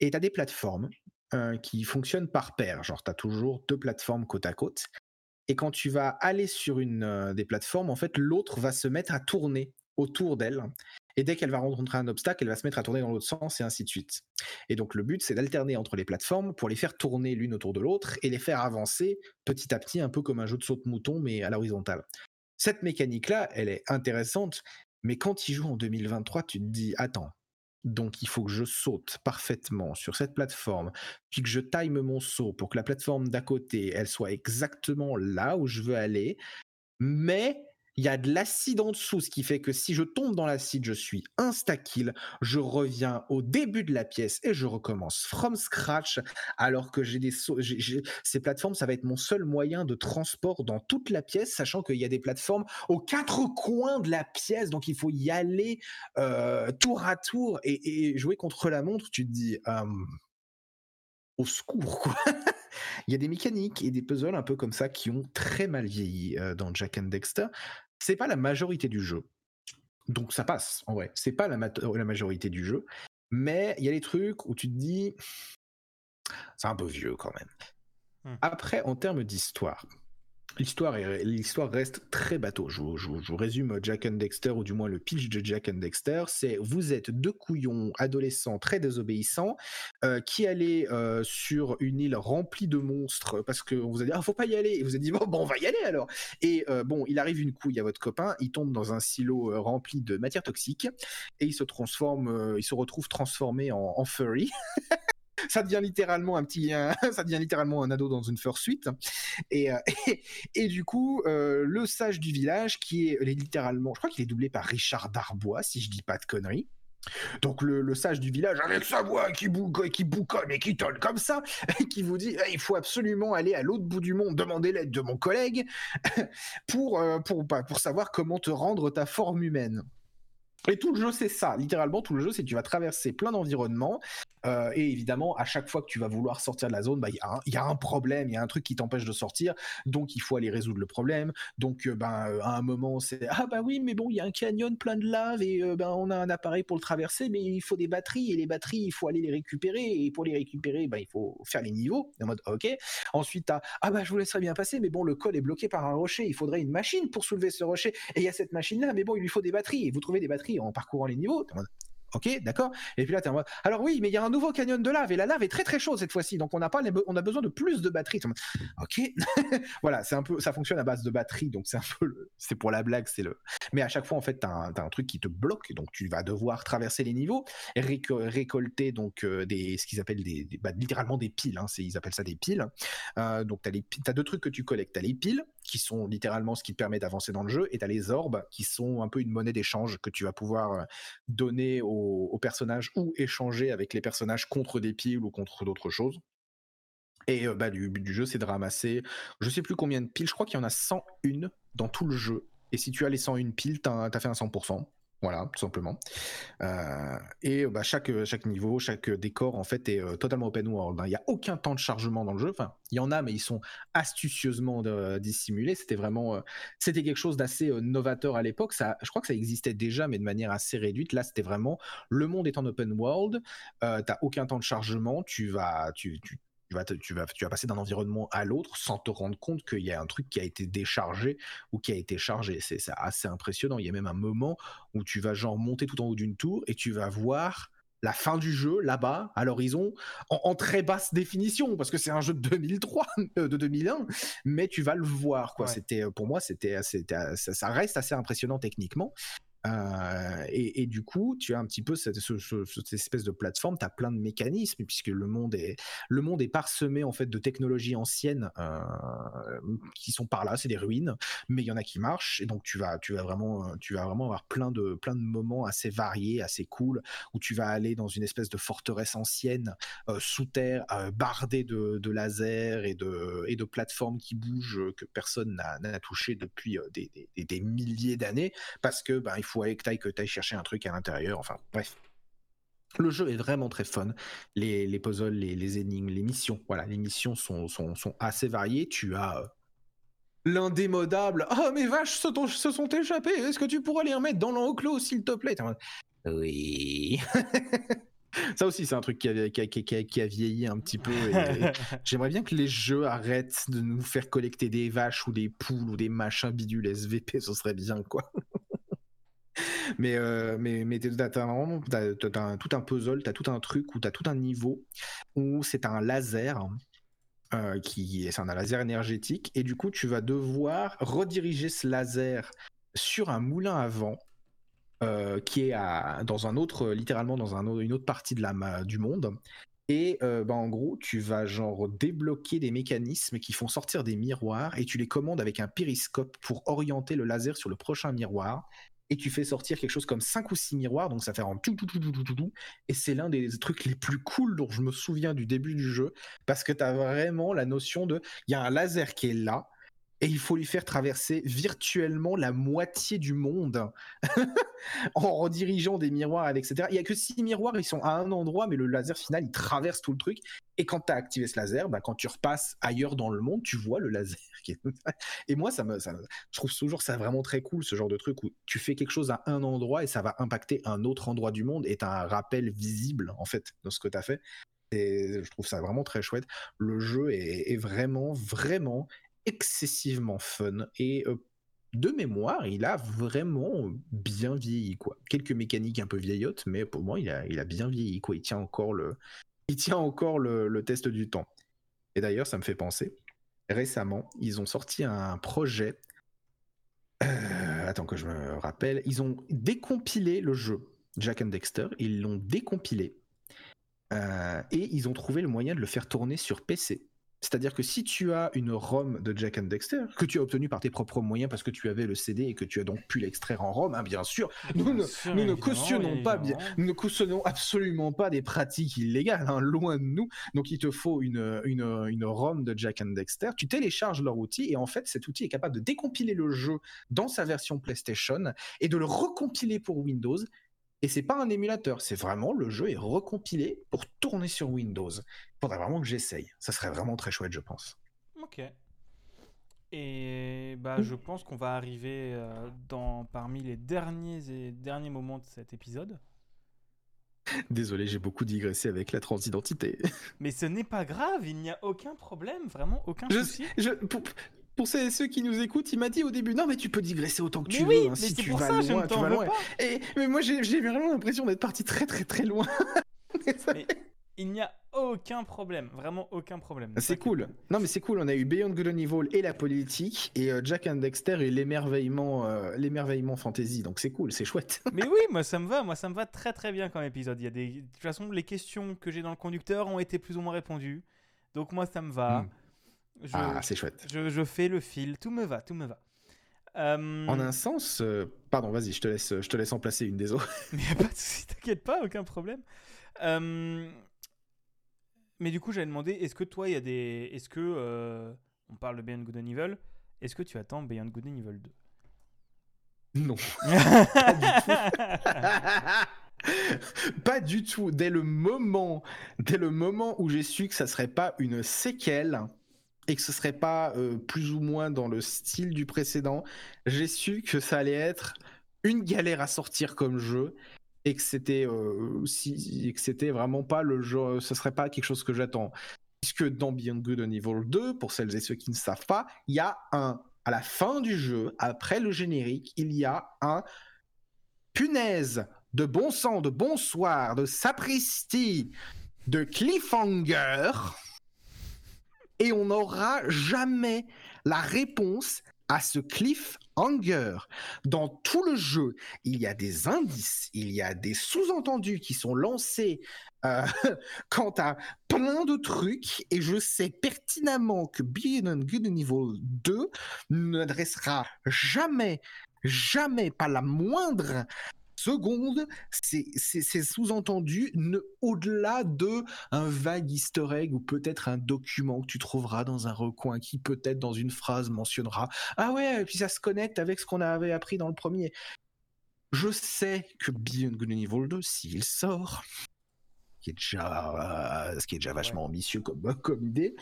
et tu as des plateformes euh, qui fonctionne par paire. Genre, tu as toujours deux plateformes côte à côte. Et quand tu vas aller sur une euh, des plateformes, en fait, l'autre va se mettre à tourner autour d'elle. Et dès qu'elle va rencontrer un obstacle, elle va se mettre à tourner dans l'autre sens et ainsi de suite. Et donc le but, c'est d'alterner entre les plateformes pour les faire tourner l'une autour de l'autre et les faire avancer petit à petit, un peu comme un jeu de saute-mouton, mais à l'horizontale. Cette mécanique-là, elle est intéressante, mais quand tu joues en 2023, tu te dis, attends, donc il faut que je saute parfaitement sur cette plateforme, puis que je time mon saut pour que la plateforme d'à côté, elle soit exactement là où je veux aller. mais il y a de l'acide en dessous, ce qui fait que si je tombe dans l'acide, je suis insta-kill, je reviens au début de la pièce et je recommence from scratch, alors que j'ai ces plateformes, ça va être mon seul moyen de transport dans toute la pièce, sachant qu'il y a des plateformes aux quatre coins de la pièce, donc il faut y aller euh, tour à tour et, jouer contre la montre. Tu te dis, au secours, quoi. [laughs] Il y a des mécaniques et des puzzles un peu comme ça qui ont très mal vieilli euh, dans Jack and Dexter. C'est pas la majorité du jeu. Donc ça passe, en vrai. C'est pas la, la majorité du jeu. Mais il y a des trucs où tu te dis, c'est un peu vieux quand même. Mmh. Après, en termes d'histoire, L'histoire, l'histoire reste très bateau. Je vous, résume Jack and Dexter, ou du moins le pitch de Jack and Dexter. C'est vous êtes deux couillons adolescents très désobéissants euh, qui allez euh, sur une île remplie de monstres parce qu'on vous a dit ah faut pas y aller. Et vous avez dit bon, bon on va y aller alors. Et euh, bon il arrive une couille à votre copain, il tombe dans un silo rempli de matière toxique et il se transforme, il se retrouve transformé en, en furry. [laughs] ça devient littéralement un petit, [laughs] ça devient littéralement un ado dans une fursuit. Et, euh, et, [laughs] et du coup, euh, le sage du village, qui est, littéralement, je crois qu'il est doublé par Richard Darbois, si je dis pas de conneries. Donc le, sage du village avec sa voix qui, qui bouconne et qui tonne comme ça, [laughs] qui vous dit il faut absolument aller à l'autre bout du monde demander l'aide de mon collègue pour, euh, pour, pour savoir comment te rendre ta forme humaine. Et tout le jeu, c'est ça. Littéralement, tout le jeu, c'est tu vas traverser plein d'environnements. Euh, et évidemment, à chaque fois que tu vas vouloir sortir de la zone, bah, il bah, y, y, a un problème, il y a un truc qui t'empêche de sortir. Donc, il faut aller résoudre le problème. Donc, euh, ben, euh, à un moment, c'est Ah, bah oui, mais bon, il y a un canyon plein de lave et ben, on a un appareil pour le traverser, mais il faut des batteries. Et les batteries, il faut aller les récupérer. Et pour les récupérer, ben, il faut faire les niveaux. En mode OK. Ensuite, tu Ah, bah je vous laisserai bien passer, mais bon, le col est bloqué par un rocher. Il faudrait une machine pour soulever ce rocher. Et il y a cette machine-là, mais bon, il lui faut des batteries. Et vous trouvez des batteries en parcourant les niveaux. Ok, d'accord. Et puis là, es en mode, alors oui, mais il y a un nouveau canyon de lave et la lave est très très chaude cette fois-ci, donc on a pas, on a besoin de plus de batteries. Ok, [laughs] voilà, c'est un peu, ça fonctionne à base de batterie, donc c'est un peu, c'est pour la blague, c'est le. Mais à chaque fois, en fait, t'as un, un truc qui te bloque, donc tu vas devoir traverser les niveaux, et récolter donc euh, des, ce qu'ils appellent des, bah, littéralement des piles. Hein, ils appellent ça des piles. Euh, donc t'as les, as deux trucs que tu collectes. T'as les piles qui sont littéralement ce qui te permet d'avancer dans le jeu, et tu as les orbes qui sont un peu une monnaie d'échange que tu vas pouvoir euh, donner aux, personnages ou échanger avec les personnages contre des piles ou contre d'autres choses. Et euh, bah, du but du jeu, c'est de ramasser, je sais plus combien de piles, je crois qu'il y en a 101 dans tout le jeu. Et si tu as les 101 piles, tu as, as, fait un 100%. Voilà, tout simplement. Euh, et bah, chaque, chaque niveau, chaque décor, en fait, est euh, totalement open world. Hein. Il n'y a aucun temps de chargement dans le jeu. Enfin, il y en a, mais ils sont astucieusement euh, dissimulés. C'était vraiment, c'était quelque chose d'assez novateur à l'époque. Ça, je crois que ça existait déjà, mais de manière assez réduite. Là, c'était vraiment le monde est en open world. tu n'as aucun temps de chargement. Tu vas, tu tu vas, tu vas, passer d'un environnement à l'autre sans te rendre compte qu'il y a un truc qui a été déchargé ou qui a été chargé. C'est assez impressionnant. Il y a même un moment où tu vas genre monter tout en haut d'une tour et tu vas voir la fin du jeu là-bas à l'horizon en, très basse définition parce que c'est un jeu de 2003 [laughs] euh, de 2001 mais tu vas le voir quoi c'était pour moi c'était ça reste assez impressionnant techniquement euh, et, du coup, tu as un petit peu cette, espèce de plateforme, tu as plein de mécanismes, puisque le monde est, le monde est parsemé en fait de technologies anciennes euh, qui sont par là, c'est des ruines, mais il y en a qui marchent, et donc tu vas, tu vas, vraiment, tu vas vraiment avoir plein de, plein de moments assez variés, assez cool, où tu vas aller dans une espèce de forteresse ancienne, euh, sous terre, bardée de, de, lasers et de, et de plateformes qui bougent que personne n'a touché depuis des, des, des milliers d'années, parce que ben, il faut faut aller que tu que chercher un truc à l'intérieur. Enfin, bref. Le jeu est vraiment très fun. Les, les puzzles, les, les, énigmes, les missions, voilà, les missions sont, sont, sont assez variées. Tu as euh, l'indémodable. Oh, mes vaches se, se sont échappées. Est-ce que tu pourrais les remettre dans l'enclos, s'il te plaît? Oui. [laughs] Ça aussi, c'est un truc qui a, qui, a, qui, a, vieilli un petit peu. [laughs] J'aimerais bien que les jeux arrêtent de nous faire collecter des vaches ou des poules ou des machins bidules SVP, ce serait bien, quoi mais, euh, mais, vraiment tout un puzzle, t'as tout un truc ou t'as tout un niveau où c'est un laser. Euh, qui c'est un laser énergétique et du coup tu vas devoir rediriger ce laser sur un moulin à vent euh, qui est à, dans un autre littéralement dans un, une autre partie de la, du monde Et bah, en gros, tu vas genre débloquer des mécanismes qui font sortir des miroirs et tu les commandes avec un périscope pour orienter le laser sur le prochain miroir. Et tu fais sortir quelque chose comme 5 ou 6 miroirs, donc ça fait en tout, tout, tout, tout, tout, tout. Et c'est l'un des trucs les plus cool dont je me souviens du début du jeu, parce que tu as vraiment la notion de, il y a un laser qui est là, et il faut lui faire traverser virtuellement la moitié du monde [laughs] en redirigeant des miroirs, etc. Il y a que six miroirs, ils sont à un endroit, mais le laser final, il traverse tout le truc. Et quand tu as activé ce laser, bah, quand tu repasses ailleurs dans le monde, tu vois le laser. [laughs] Et moi, ça je trouve toujours ça vraiment très cool, ce genre de truc où tu fais quelque chose à un endroit et ça va impacter un autre endroit du monde et tu as un rappel visible, en fait, de ce que tu as fait. Et je trouve ça vraiment très chouette. Le jeu est vraiment, vraiment excessivement fun et de mémoire, il a vraiment bien vieilli quoi. Quelques mécaniques un peu vieillottes, mais pour moi, il a, bien vieilli quoi. Il tient encore le, il tient encore le, test du temps. Et d'ailleurs, ça me fait penser. Récemment, ils ont sorti un projet. Euh, attends que je me rappelle. Ils ont décompilé le jeu Jack and Dexter. Ils l'ont décompilé. Euh, et ils ont trouvé le moyen de le faire tourner sur PC. C'est-à-dire que si tu as une ROM de Jack and Dexter, que tu as obtenue par tes propres moyens parce que tu avais le CD et que tu as donc pu l'extraire en ROM, hein, bien sûr, nous, ne, cautionnons pas, bien, nous ne cautionnons absolument pas des pratiques illégales, hein, loin de nous. Donc il te faut une, une, une ROM de Jack and Dexter, tu télécharges leur outil et en fait cet outil est capable de décompiler le jeu dans sa version PlayStation et de le recompiler pour Windows et c'est pas un émulateur, c'est vraiment le jeu est recompilé pour tourner sur Windows. Il faudrait vraiment que j'essaye. Ça serait vraiment très chouette, je pense. Ok. Et bah, mmh. je pense qu'on va arriver euh, dans parmi les derniers et derniers moments de cet épisode. Désolé, j'ai beaucoup digressé avec la transidentité. [laughs] Mais ce n'est pas grave, il n'y a aucun problème, vraiment aucun souci. Je, pour ceux, qui nous écoutent, il m'a dit au début non mais tu peux digresser autant que tu veux. Hein, si tu vas loin, tu vas loin. Et mais moi j'ai vraiment l'impression d'être parti très très très loin. [laughs] mais il n'y a aucun problème, vraiment aucun problème. C'est cool. Non mais c'est cool. On a eu Beyond Good and Evil et la politique et euh, Jack and Dexter et l'émerveillement, euh, l'émerveillement fantasy. Donc c'est cool, c'est chouette. [laughs] mais oui, moi ça me va, moi ça me va très très bien comme épisode. Il y a des, de toute façon les questions que j'ai dans le conducteur ont été plus ou moins répondues. Donc moi ça me va. Hmm ah, c'est chouette. Je, fais le fil, tout me va, tout me va. Euh, en un sens, euh, pardon, vas-y, je te laisse, je te laisse en placer une des autres. [laughs] Mais y a pas de souci, t'inquiète pas, aucun problème. Euh, mais du coup, j'avais demandé, est-ce que toi, il y a des, est-ce que on parle de Beyond Good and Evil, est-ce que tu attends Beyond Good and Evil 2 Non. [laughs] [laughs] pas du tout. Dès le moment, dès le moment où j'ai su que ça serait pas une séquelle, et que ce serait pas euh, plus ou moins dans le style du précédent, j'ai su que ça allait être une galère à sortir comme jeu et euh, que c'était vraiment pas le jeu, ce serait pas quelque chose que j'attends. Puisque dans Beyond Good and Evil 2, pour celles et ceux qui ne savent pas, il y a un à la fin du jeu, après le générique, il y a un punaise de bon sang, de bonsoir, de sapristi, de cliffhanger et on n'aura jamais la réponse à ce cliffhanger. Dans tout le jeu, il y a des indices, il y a des sous-entendus qui sont lancés euh, [laughs] quant à plein de trucs, et je sais pertinemment que Beyond Good Evil 2 n'adressera jamais, jamais, pas la moindre seconde, c'est sous-entendu au-delà de un vague easter egg ou peut-être un document que tu trouveras dans un recoin qui peut-être dans une phrase mentionnera ah ouais et puis ça se connecte avec ce qu'on avait appris dans le premier. Je sais que Beyond Good and Evil 2 s'il sort qui est déjà, ce qui est déjà vachement ambitieux comme, comme idée,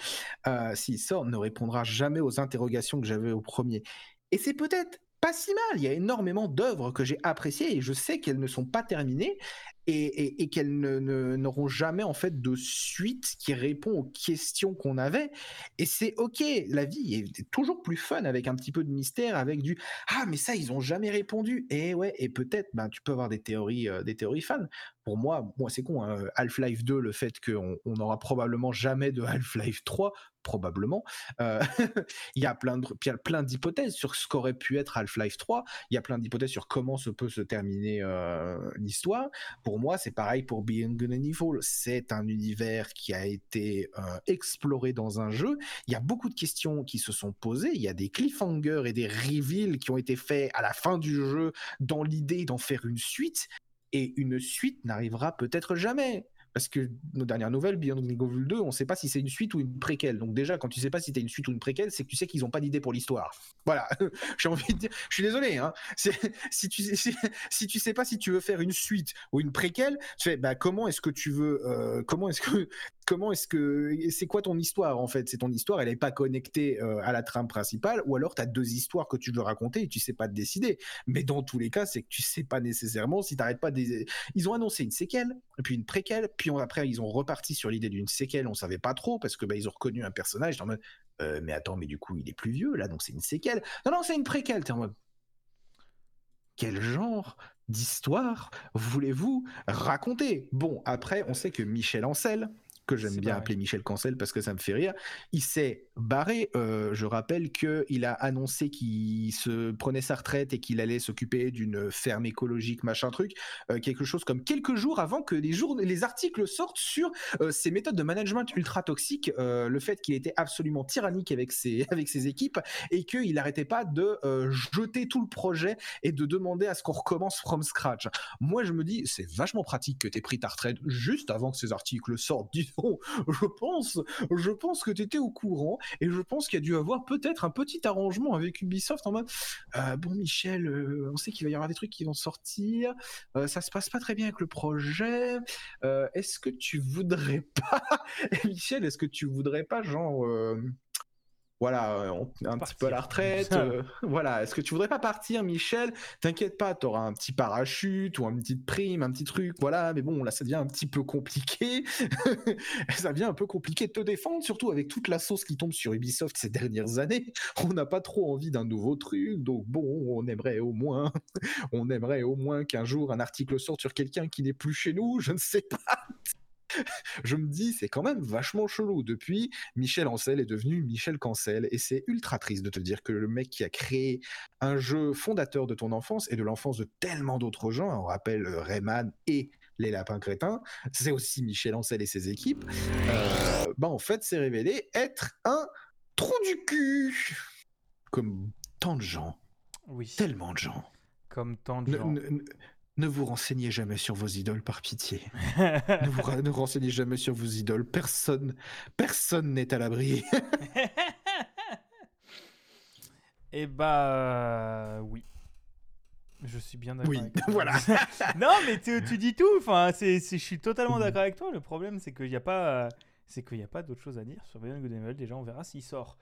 euh, s'il sort, ne répondra jamais aux interrogations que j'avais au premier. Et c'est peut-être pas si mal. Il y a énormément d'œuvres que j'ai appréciées et je sais qu'elles ne sont pas terminées et, qu'elles n'auront jamais en fait de suite qui répond aux questions qu'on avait. Et c'est ok, la vie est toujours plus fun avec un petit peu de mystère, avec du ah mais ça ils ont jamais répondu. Et ouais, et peut-être ben tu peux avoir des théories, euh, des théories fans. Pour moi, moi c'est con. Hein, Half-Life 2, le fait qu'on on aura probablement jamais de Half-Life 3, probablement. Euh, [laughs] il y a plein de, plein d'hypothèses sur ce qu'aurait pu être Half-Life 3. Il y a plein d'hypothèses sur comment se peut se terminer euh, l'histoire. Pour moi, c'est pareil pour Beyond Good and Evil. C'est un univers qui a été euh, exploré dans un jeu. Il y a beaucoup de questions qui se sont posées. Il y a des cliffhangers et des reveals qui ont été faits à la fin du jeu dans l'idée d'en faire une suite. Et une suite n'arrivera peut-être jamais. Parce que nos dernières nouvelles, Beyond Evil 2, on ne sait pas si c'est une suite ou une préquelle. Donc déjà, quand tu sais pas si c'est une suite ou une préquelle, c'est que tu sais qu'ils n'ont pas d'idée pour l'histoire. Voilà, [laughs] j'ai envie de dire, je suis désolé, hein. si tu si, sais pas si tu veux faire une suite ou une préquelle, tu fais bah comment est-ce que tu veux, euh, comment est-ce que comment est-ce que c'est quoi ton histoire en fait? C'est ton histoire, elle n'est pas connectée euh, à la trame principale, ou alors tu as deux histoires que tu veux raconter et tu sais pas te décider. Mais dans tous les cas, c'est que tu sais pas nécessairement si t'arrêtes pas des. Ils ont annoncé une séquelle, puis une préquelle, puis après ils ont reparti sur l'idée d'une séquelle. On savait pas trop parce que bah, ils ont reconnu un personnage. En mode, euh, mais attends, mais du coup il est plus vieux là, donc c'est une séquelle. Non non, c'est une préquelle. T'es en mode quel genre d'histoire voulez-vous raconter? Bon, après, on sait que Michel Ancel, que j'aime bien appeler Michel Cancel parce que ça me fait rire, il s'est barré. Euh, je rappelle qu'il a annoncé qu'il se prenait sa retraite et qu'il allait s'occuper d'une ferme écologique, machin truc, euh, quelque chose comme quelques jours avant que les, jours, les articles sortent sur euh, ses méthodes de management ultra toxiques, le fait qu'il était absolument tyrannique avec ses, [laughs] avec ses équipes et qu'il n'arrêtait pas de jeter tout le projet et de demander à ce qu'on recommence from scratch. Moi, je me dis, c'est vachement pratique que tu aies pris ta retraite juste avant que ces articles sortent. [laughs] Dis je pense, je pense que tu étais au courant et je pense qu'il y a dû avoir peut-être un petit arrangement avec Ubisoft en mode euh, bon Michel, euh, on sait qu'il va y avoir des trucs qui vont sortir, euh, ça se passe pas très bien avec le projet. est-ce que tu voudrais [laughs] pas, Michel, est-ce que tu voudrais pas genre voilà, euh, un petit peu à la retraite. [laughs] Euh, voilà, est-ce que tu voudrais pas partir, Michel? T'inquiète pas, tu auras un petit parachute ou un petit prime, un petit truc, voilà. Mais bon, là, ça devient un petit peu compliqué. [laughs] ça devient un peu compliqué de te défendre, surtout avec toute la sauce qui tombe sur Ubisoft ces dernières années. On n'a pas trop envie d'un nouveau truc, donc bon, on aimerait au moins, [laughs] on aimerait au moins qu'un jour un article sorte sur quelqu'un qui n'est plus chez nous. Je ne sais pas [laughs] je me dis, c'est quand même vachement chelou. Depuis, Michel Ancel est devenu Michel Cancel. Et c'est ultra triste de te dire que le mec qui a créé un jeu fondateur de ton enfance et de l'enfance de tellement d'autres gens, on rappelle euh, Rayman et les lapins crétins, c'est aussi Michel Ancel et ses équipes, euh, bah en fait, s'est révélé être un trou du cul. Comme tant de gens. Oui. Tellement de gens. Comme tant de gens. Ne vous renseignez jamais sur vos idoles par pitié. [laughs] ne vous renseignez jamais sur vos idoles. Personne, personne n'est à l'abri. [laughs] Eh bah euh, oui. Je suis bien d'accord. Oui, voilà. [laughs] non, mais tu, dis tout. Enfin, c'est, je suis totalement d'accord avec toi. Le problème, c'est qu'il n'y a pas, c'est qu'il n'y a pas d'autre chose à dire sur Beyond Good and Evil. Déjà, on verra s'il sort.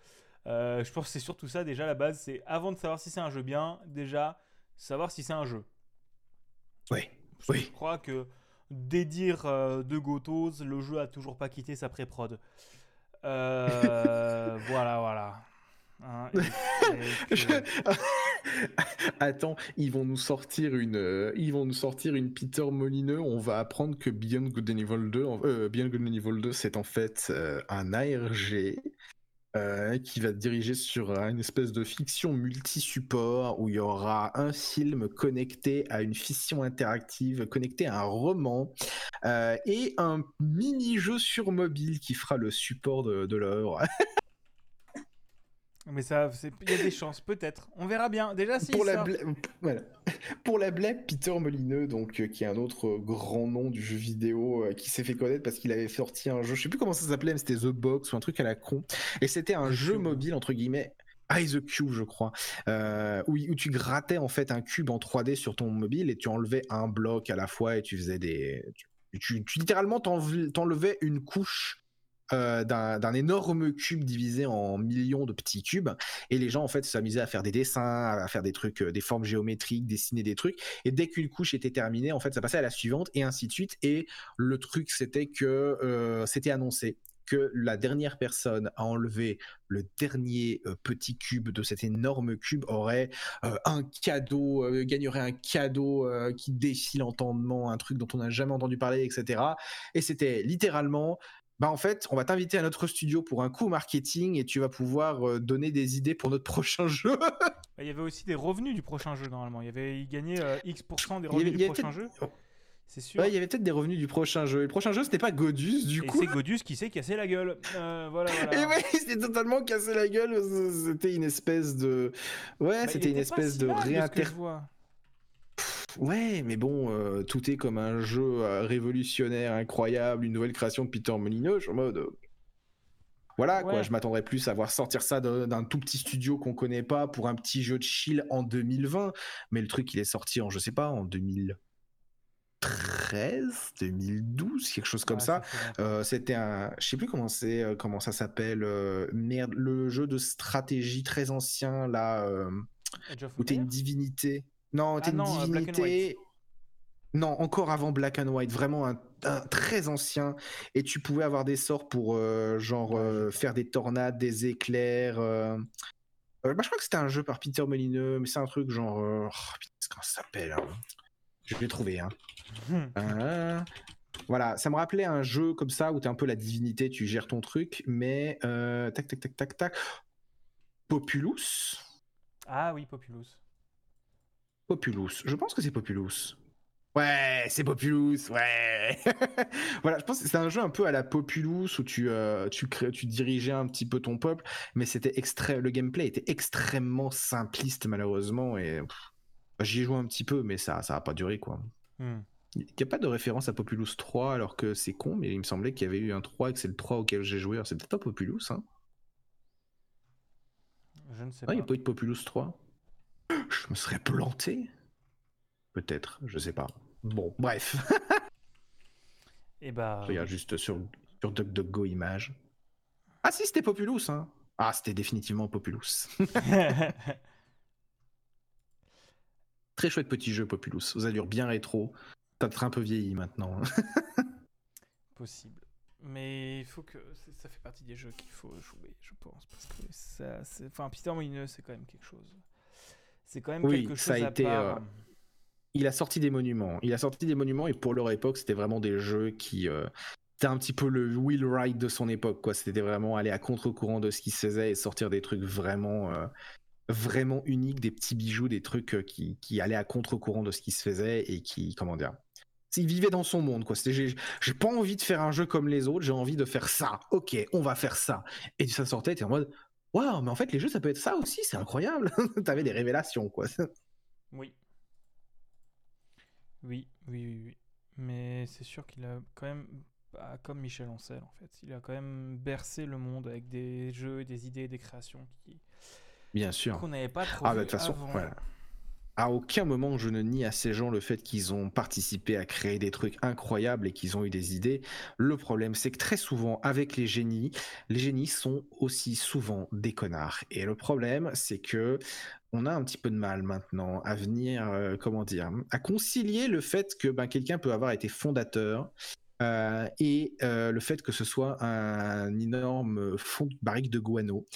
Euh, je pense que c'est surtout ça. Déjà, la base, c'est avant de savoir si c'est un jeu bien, déjà savoir si c'est un jeu. Oui. oui. Je crois que dédire euh, de Gotos, le jeu a toujours pas quitté sa pré-prod. Euh, [laughs] voilà, voilà. Hein, [laughs] [laughs] Attends, ils vont nous sortir une, euh, ils vont nous sortir une Peter Molineux. On va apprendre que Beyond Good and Evil 2, Beyond Good and Evil 2, c'est en fait un ARG euh, qui va diriger sur une espèce de fiction multi-support où il y aura un film connecté à une fiction interactive, connecté à un roman, euh, et un mini-jeu sur mobile qui fera le support de, de l'œuvre. [laughs] Mais ça, il y a des chances, peut-être. On verra bien. Déjà, si. Pour, la, voilà. [laughs] Pour la blague, Peter Molineux, donc, euh, qui est un autre grand nom du jeu vidéo, euh, qui s'est fait connaître parce qu'il avait sorti un jeu, je sais plus comment ça s'appelait, mais c'était The Box ou un truc à la con. Et c'était un jeu mobile, entre guillemets. Ah, The Cube, je crois, euh, où, où, tu grattais en fait un cube en 3D sur ton mobile et tu enlevais un bloc à la fois et tu faisais des. Tu, tu littéralement t'enlevais une couche euh, d'un énorme cube divisé en millions de petits cubes. Et les gens en fait s'amusaient à faire des dessins à faire des trucs euh, des formes géométriques dessiner des trucs. Et dès qu'une couche était terminée en fait ça passait à la suivante et ainsi de suite. Et le truc c'était que euh, c'était annoncé que la dernière personne à enlever le dernier petit cube de cet énorme cube aurait un cadeau, gagnerait un cadeau qui défie l'entendement, un truc dont on n'a jamais entendu parler, etc. Et c'était littéralement bah en fait, on va t'inviter à notre studio pour un coup marketing et tu vas pouvoir euh, donner des idées pour notre [laughs] prochain jeu. Bah, il y avait aussi des revenus du prochain jeu normalement. Il y avait il gagnait euh, X des revenus du prochain jeu. C'est sûr. Ouais, il y avait peut-être des revenus du prochain jeu. Le prochain jeu, c'était pas Godus, du Et coup. c'est Godus qui s'est cassé la gueule. Euh, voilà, [laughs] voilà. Et ouais, il s'est totalement cassé la gueule. C'était une espèce de. Ouais, Bah, c'était une espèce si de mal, ce que réinter. je vois. Ouais, mais bon, euh, tout est comme un jeu euh, révolutionnaire, incroyable, une nouvelle création de Peter Molyneux. Je suis en mode. euh, Voilà, quoi. Je m'attendrais plus à voir sortir ça d'un tout petit studio qu'on connaît pas pour un petit jeu de chill en 2020. Mais le truc, il est sorti en, je sais pas, en 2013, 2012, quelque chose comme ça. Euh, c'était un, je sais plus comment c'est, euh, comment ça s'appelle, euh, merde, le jeu de stratégie très ancien là, où t'es une divinité. Non, t'es Ah une non, euh, Black and divinité. Non, encore avant Black and White, vraiment un, un très ancien. Et tu pouvais avoir des sorts pour euh, genre euh, faire des tornades, des éclairs. euh. Bah, je crois que c'était un jeu par Peter Molineux, mais c'est un truc genre, oh, putain, comment ça s'appelle hein Je vais le trouver. Hein. Hmm. Voilà, ça me rappelait un jeu comme ça où t'es un peu la divinité, tu gères ton truc, mais tac tac tac tac tac. Populous, Ah oui, Populous. Populous. Je pense que c'est Populous. Ouais, c'est Populous, ouais. [laughs] voilà, je pense que c'est un jeu un peu à la Populous où tu euh, tu crées, tu dirigeais un petit peu ton peuple, mais c'était extrême, le gameplay était extrêmement simpliste malheureusement et j'y ai joué un petit peu, mais ça ça a pas duré quoi. Hmm. Il n'y a pas de référence à Populous 3 alors que c'est con, mais il me semblait qu'il y avait eu un 3 et que c'est le 3 auquel j'ai joué. Alors c'est peut-être pas Populous, hein Je ne sais Ah, il n'y pas. a pas eu de Populous 3 Je me serais planté Peut-être, je sais pas. Bon, bref. [laughs] Et bah. Je regarde juste sur, sur DuckDuckGo Images. Ah si, c'était Populous, hein Ah, c'était définitivement Populous. [laughs] Très chouette petit jeu, Populous. Aux allures bien rétro. Peut-être un peu vieilli maintenant. [laughs] Possible. Mais il faut que. Ça fait partie des jeux qu'il faut jouer, je pense. Parce que ça. Enfin, Peter Molineux, c'est quand même quelque chose. C'est quand même Oui, quelque chose ça a à été, part. euh, il a sorti des monuments. Il a sorti des monuments et pour leur époque, c'était vraiment des jeux qui. Euh, c'était un petit peu le Will Wright de son époque, quoi. C'était vraiment aller à contre-courant de ce qui se faisait et sortir des trucs vraiment. euh, vraiment uniques, des petits bijoux, des trucs euh, qui, qui allaient à contre-courant de ce qui se faisait et qui. Comment dire il vivait dans son monde, quoi. J'ai pas envie de faire un jeu comme les autres, j'ai envie de faire ça. Ok, on va faire ça. Et ça sortait, t'es en mode, waouh, mais en fait, les jeux, ça peut être ça aussi, c'est incroyable. [laughs] T'avais des révélations, quoi. Oui. Oui, oui, oui, oui. Mais c'est sûr qu'il a quand même, bah, comme Michel Ancel en fait, il a quand même bercé le monde avec des jeux, des idées, des créations qui Bien sûr. qu'on n'avait pas trop Ah, bah, de toute façon, avant. voilà. À aucun moment je ne nie à ces gens le fait qu'ils ont participé à créer des trucs incroyables et qu'ils ont eu des idées. Le problème, c'est que très souvent, avec les génies, les génies sont aussi souvent des connards. Et le problème, c'est que on a un petit peu de mal maintenant à venir, euh, comment dire, à concilier le fait que ben, quelqu'un peut avoir été fondateur. euh, et euh, le fait que ce soit un énorme fond de barrique de guano.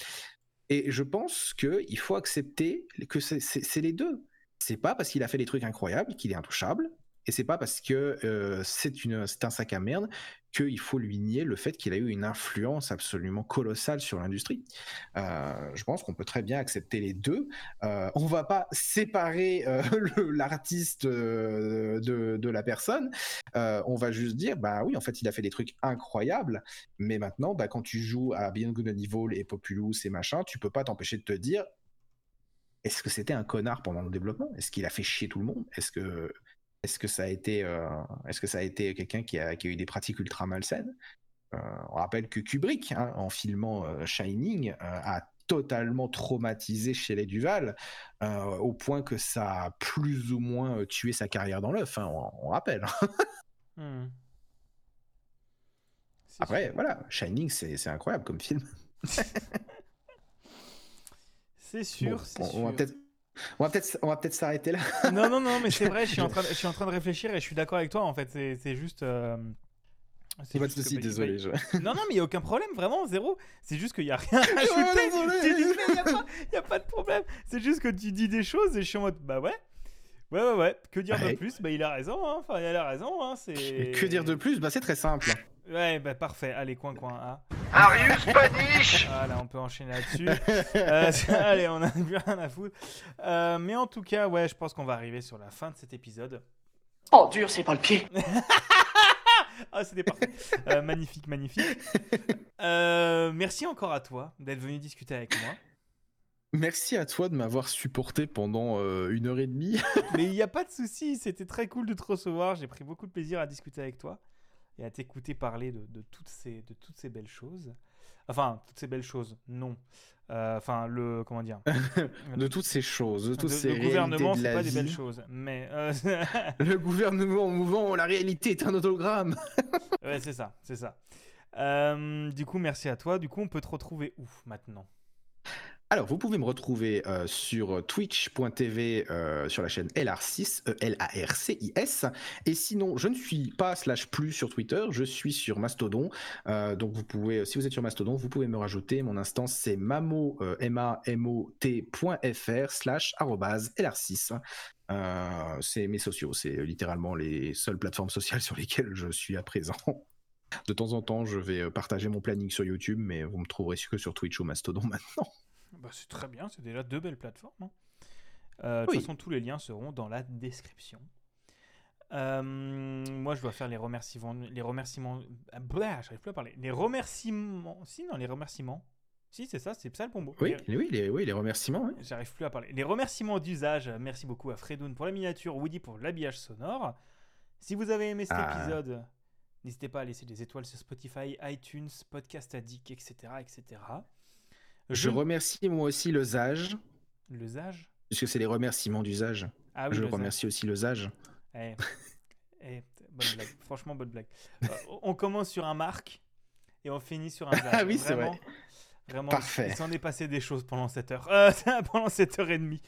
Et je pense qu'il faut accepter que c'est- les deux. C'est pas parce qu'il a fait des trucs incroyables qu'il est intouchable, et c'est pas parce que euh, c'est un sac à merde qu'il faut lui nier le fait qu'il a eu une influence absolument colossale sur l'industrie. Euh, je pense qu'on peut très bien accepter les deux. Euh, on va pas séparer euh, [laughs] l'artiste de, de la personne. On va juste dire, bah oui, en fait, il a fait des trucs incroyables, mais maintenant, bah, quand tu joues à Beyond Good and Evil et Populous et machin, tu peux pas t'empêcher de te dire, est-ce que c'était un connard pendant le développement? Est-ce qu'il a fait chier tout le monde? Est-ce que, est-ce que ça a été, euh, est-ce que ça a été quelqu'un qui a, qui a eu des pratiques ultra malsaines? Euh, On rappelle que Kubrick, hein, en filmant euh, Shining, a totalement traumatisé Shelley Duval au point que ça a plus ou moins tué sa carrière dans l'œuf. hein, on, on rappelle. [laughs] Hmm. Après, sûr. voilà, Shining, c'est incroyable comme film. [laughs] C'est sûr, Bon, c'est on, sûr. on va peut-être, on va peut-être, on va peut-être s'arrêter là. [laughs] Non, non, non, mais c'est vrai, je suis, en [laughs] train de, je suis en train de réfléchir et je suis d'accord avec toi en fait. C'est c'est juste. euh, c'est Pas de juste que- souci, bah, désolé. bah, je- [laughs] Non, non, mais il n'y a aucun problème, vraiment, zéro. C'est juste qu'il n'y a rien à ajouter. désolé. Tu dis, mais il n'y a, pas- y a pas de problème. C'est juste que tu dis des choses et je suis en mode, bah ouais. Ouais, ouais, ouais. Que dire de plus? Bah, il a raison, hein. Enfin, il a raison, hein. C'est. Que dire de plus? Bah, c'est très simple. Ouais, bah parfait. Allez, coin, coin. hein. Arius Paniche [laughs] Voilà, on peut enchaîner là-dessus. Euh, [laughs] allez, on a plus rien à foutre. Euh, mais en tout cas, ouais, je pense qu'on va arriver sur la fin de cet épisode. Oh, dur, c'est pas le pied. [laughs] Ah, c'était parfait. Euh, magnifique, magnifique. Euh, merci encore à toi d'être venu discuter avec moi. Merci à toi de m'avoir supporté pendant euh, une heure et demie. Mais il n'y a pas de souci, c'était très cool de te recevoir. J'ai pris beaucoup de plaisir à discuter avec toi et à t'écouter parler de, de toutes ces, de toutes ces belles choses. Enfin, toutes ces belles choses, non. Euh, Enfin, le. Comment dire? [laughs] De toutes ces choses, de toutes Le- ces Le gouvernement, de c'est pas des belles choses. Mais. euh, [laughs] Le gouvernement en mouvant, la réalité est un autogramme. [laughs] ouais, c'est ça, c'est ça. Euh, du coup, merci à toi. Du coup, on peut te retrouver où maintenant? Alors, vous pouvez me retrouver euh, sur twitch.tv euh, sur la chaîne LR6, E L-A-R-C-I-S. Et sinon, je ne suis pas slash plus sur Twitter, je suis sur Mastodon. Euh, donc, vous pouvez, si vous êtes sur Mastodon, vous pouvez me rajouter. Mon instance, c'est mamo, euh, M-A-M-O-T.fr slash arrobase LR6. Euh, c'est mes sociaux, c'est littéralement les seules plateformes sociales [laughs] sur lesquelles je suis à présent. De temps en temps, je vais euh, partager mon planning sur YouTube, mais vous me trouverez que sur Twitch ou Mastodon [laughs] maintenant. Bah, C'est très bien, c'est déjà deux belles plateformes. hein. Euh, de toute façon, tous les liens seront dans la description. Euh, moi, je dois faire les remerciements. Les remerciements. Ah, Blah, j'arrive plus à parler. Les remerciements. Si, non, les remerciements. Si, c'est ça, c'est ça le bon mot. Oui, Les- oui, les, oui, les remerciements. oui. J'arrive plus à parler. Les remerciements d'usage. Merci beaucoup à Fredoun pour la miniature, Woody pour l'habillage sonore. Si vous avez aimé cet Ah. épisode, n'hésitez pas à laisser des étoiles sur Spotify, iTunes, Podcast Addict, etc. etc. Je remercie moi aussi le Zage, Le Zage? Puisque c'est les remerciements d'usage. Ah oui, je le Zage. remercie aussi le Zage. Eh, eh, bonne blague. Franchement, bonne blague. Euh, on commence sur un Marc et on finit sur un [laughs] Zage. Ah oui, c'est vrai. Vraiment, Parfait. il s'en est passé des choses pendant cette heure. Euh, [laughs] pendant cette heure et demie.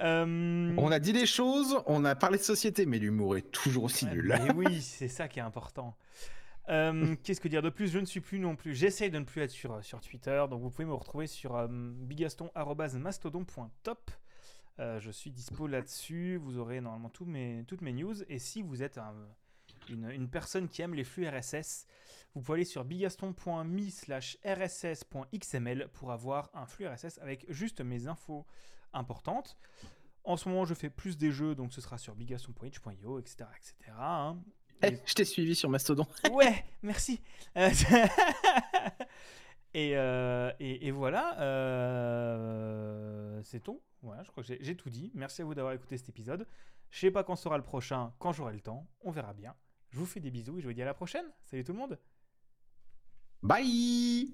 Euh, On a dit des choses, on a parlé de société, mais l'humour est toujours aussi Ouais, nul. mais [laughs] oui, c'est ça qui est important. Euh, [laughs] Qu'est-ce que dire de plus? Je ne suis plus non plus. J'essaye de ne plus être sur, sur Twitter. Donc vous pouvez me retrouver sur euh, bigaston.mastodon.top. Euh, je suis dispo là-dessus. Vous aurez normalement toutes mes news. Et si vous êtes un- une, personne qui aime les flux RSS, vous pouvez aller sur bigaston.me slash rss.xml pour avoir un flux RSS avec juste mes infos importantes. En ce moment, je fais plus des jeux, donc ce sera sur bigaston.itch.io, etc. etc. [laughs] Je t'ai suivi sur Mastodon. [laughs] Ouais, merci. Euh, [laughs] et, euh, et, et voilà, euh, c'est tout. Voilà, je crois que j'ai- j'ai tout dit. Merci à vous d'avoir écouté cet épisode. Je sais pas quand sera le prochain, quand j'aurai le temps. On verra bien. Je vous fais des bisous et je vous dis à la prochaine. Salut tout le monde. Bye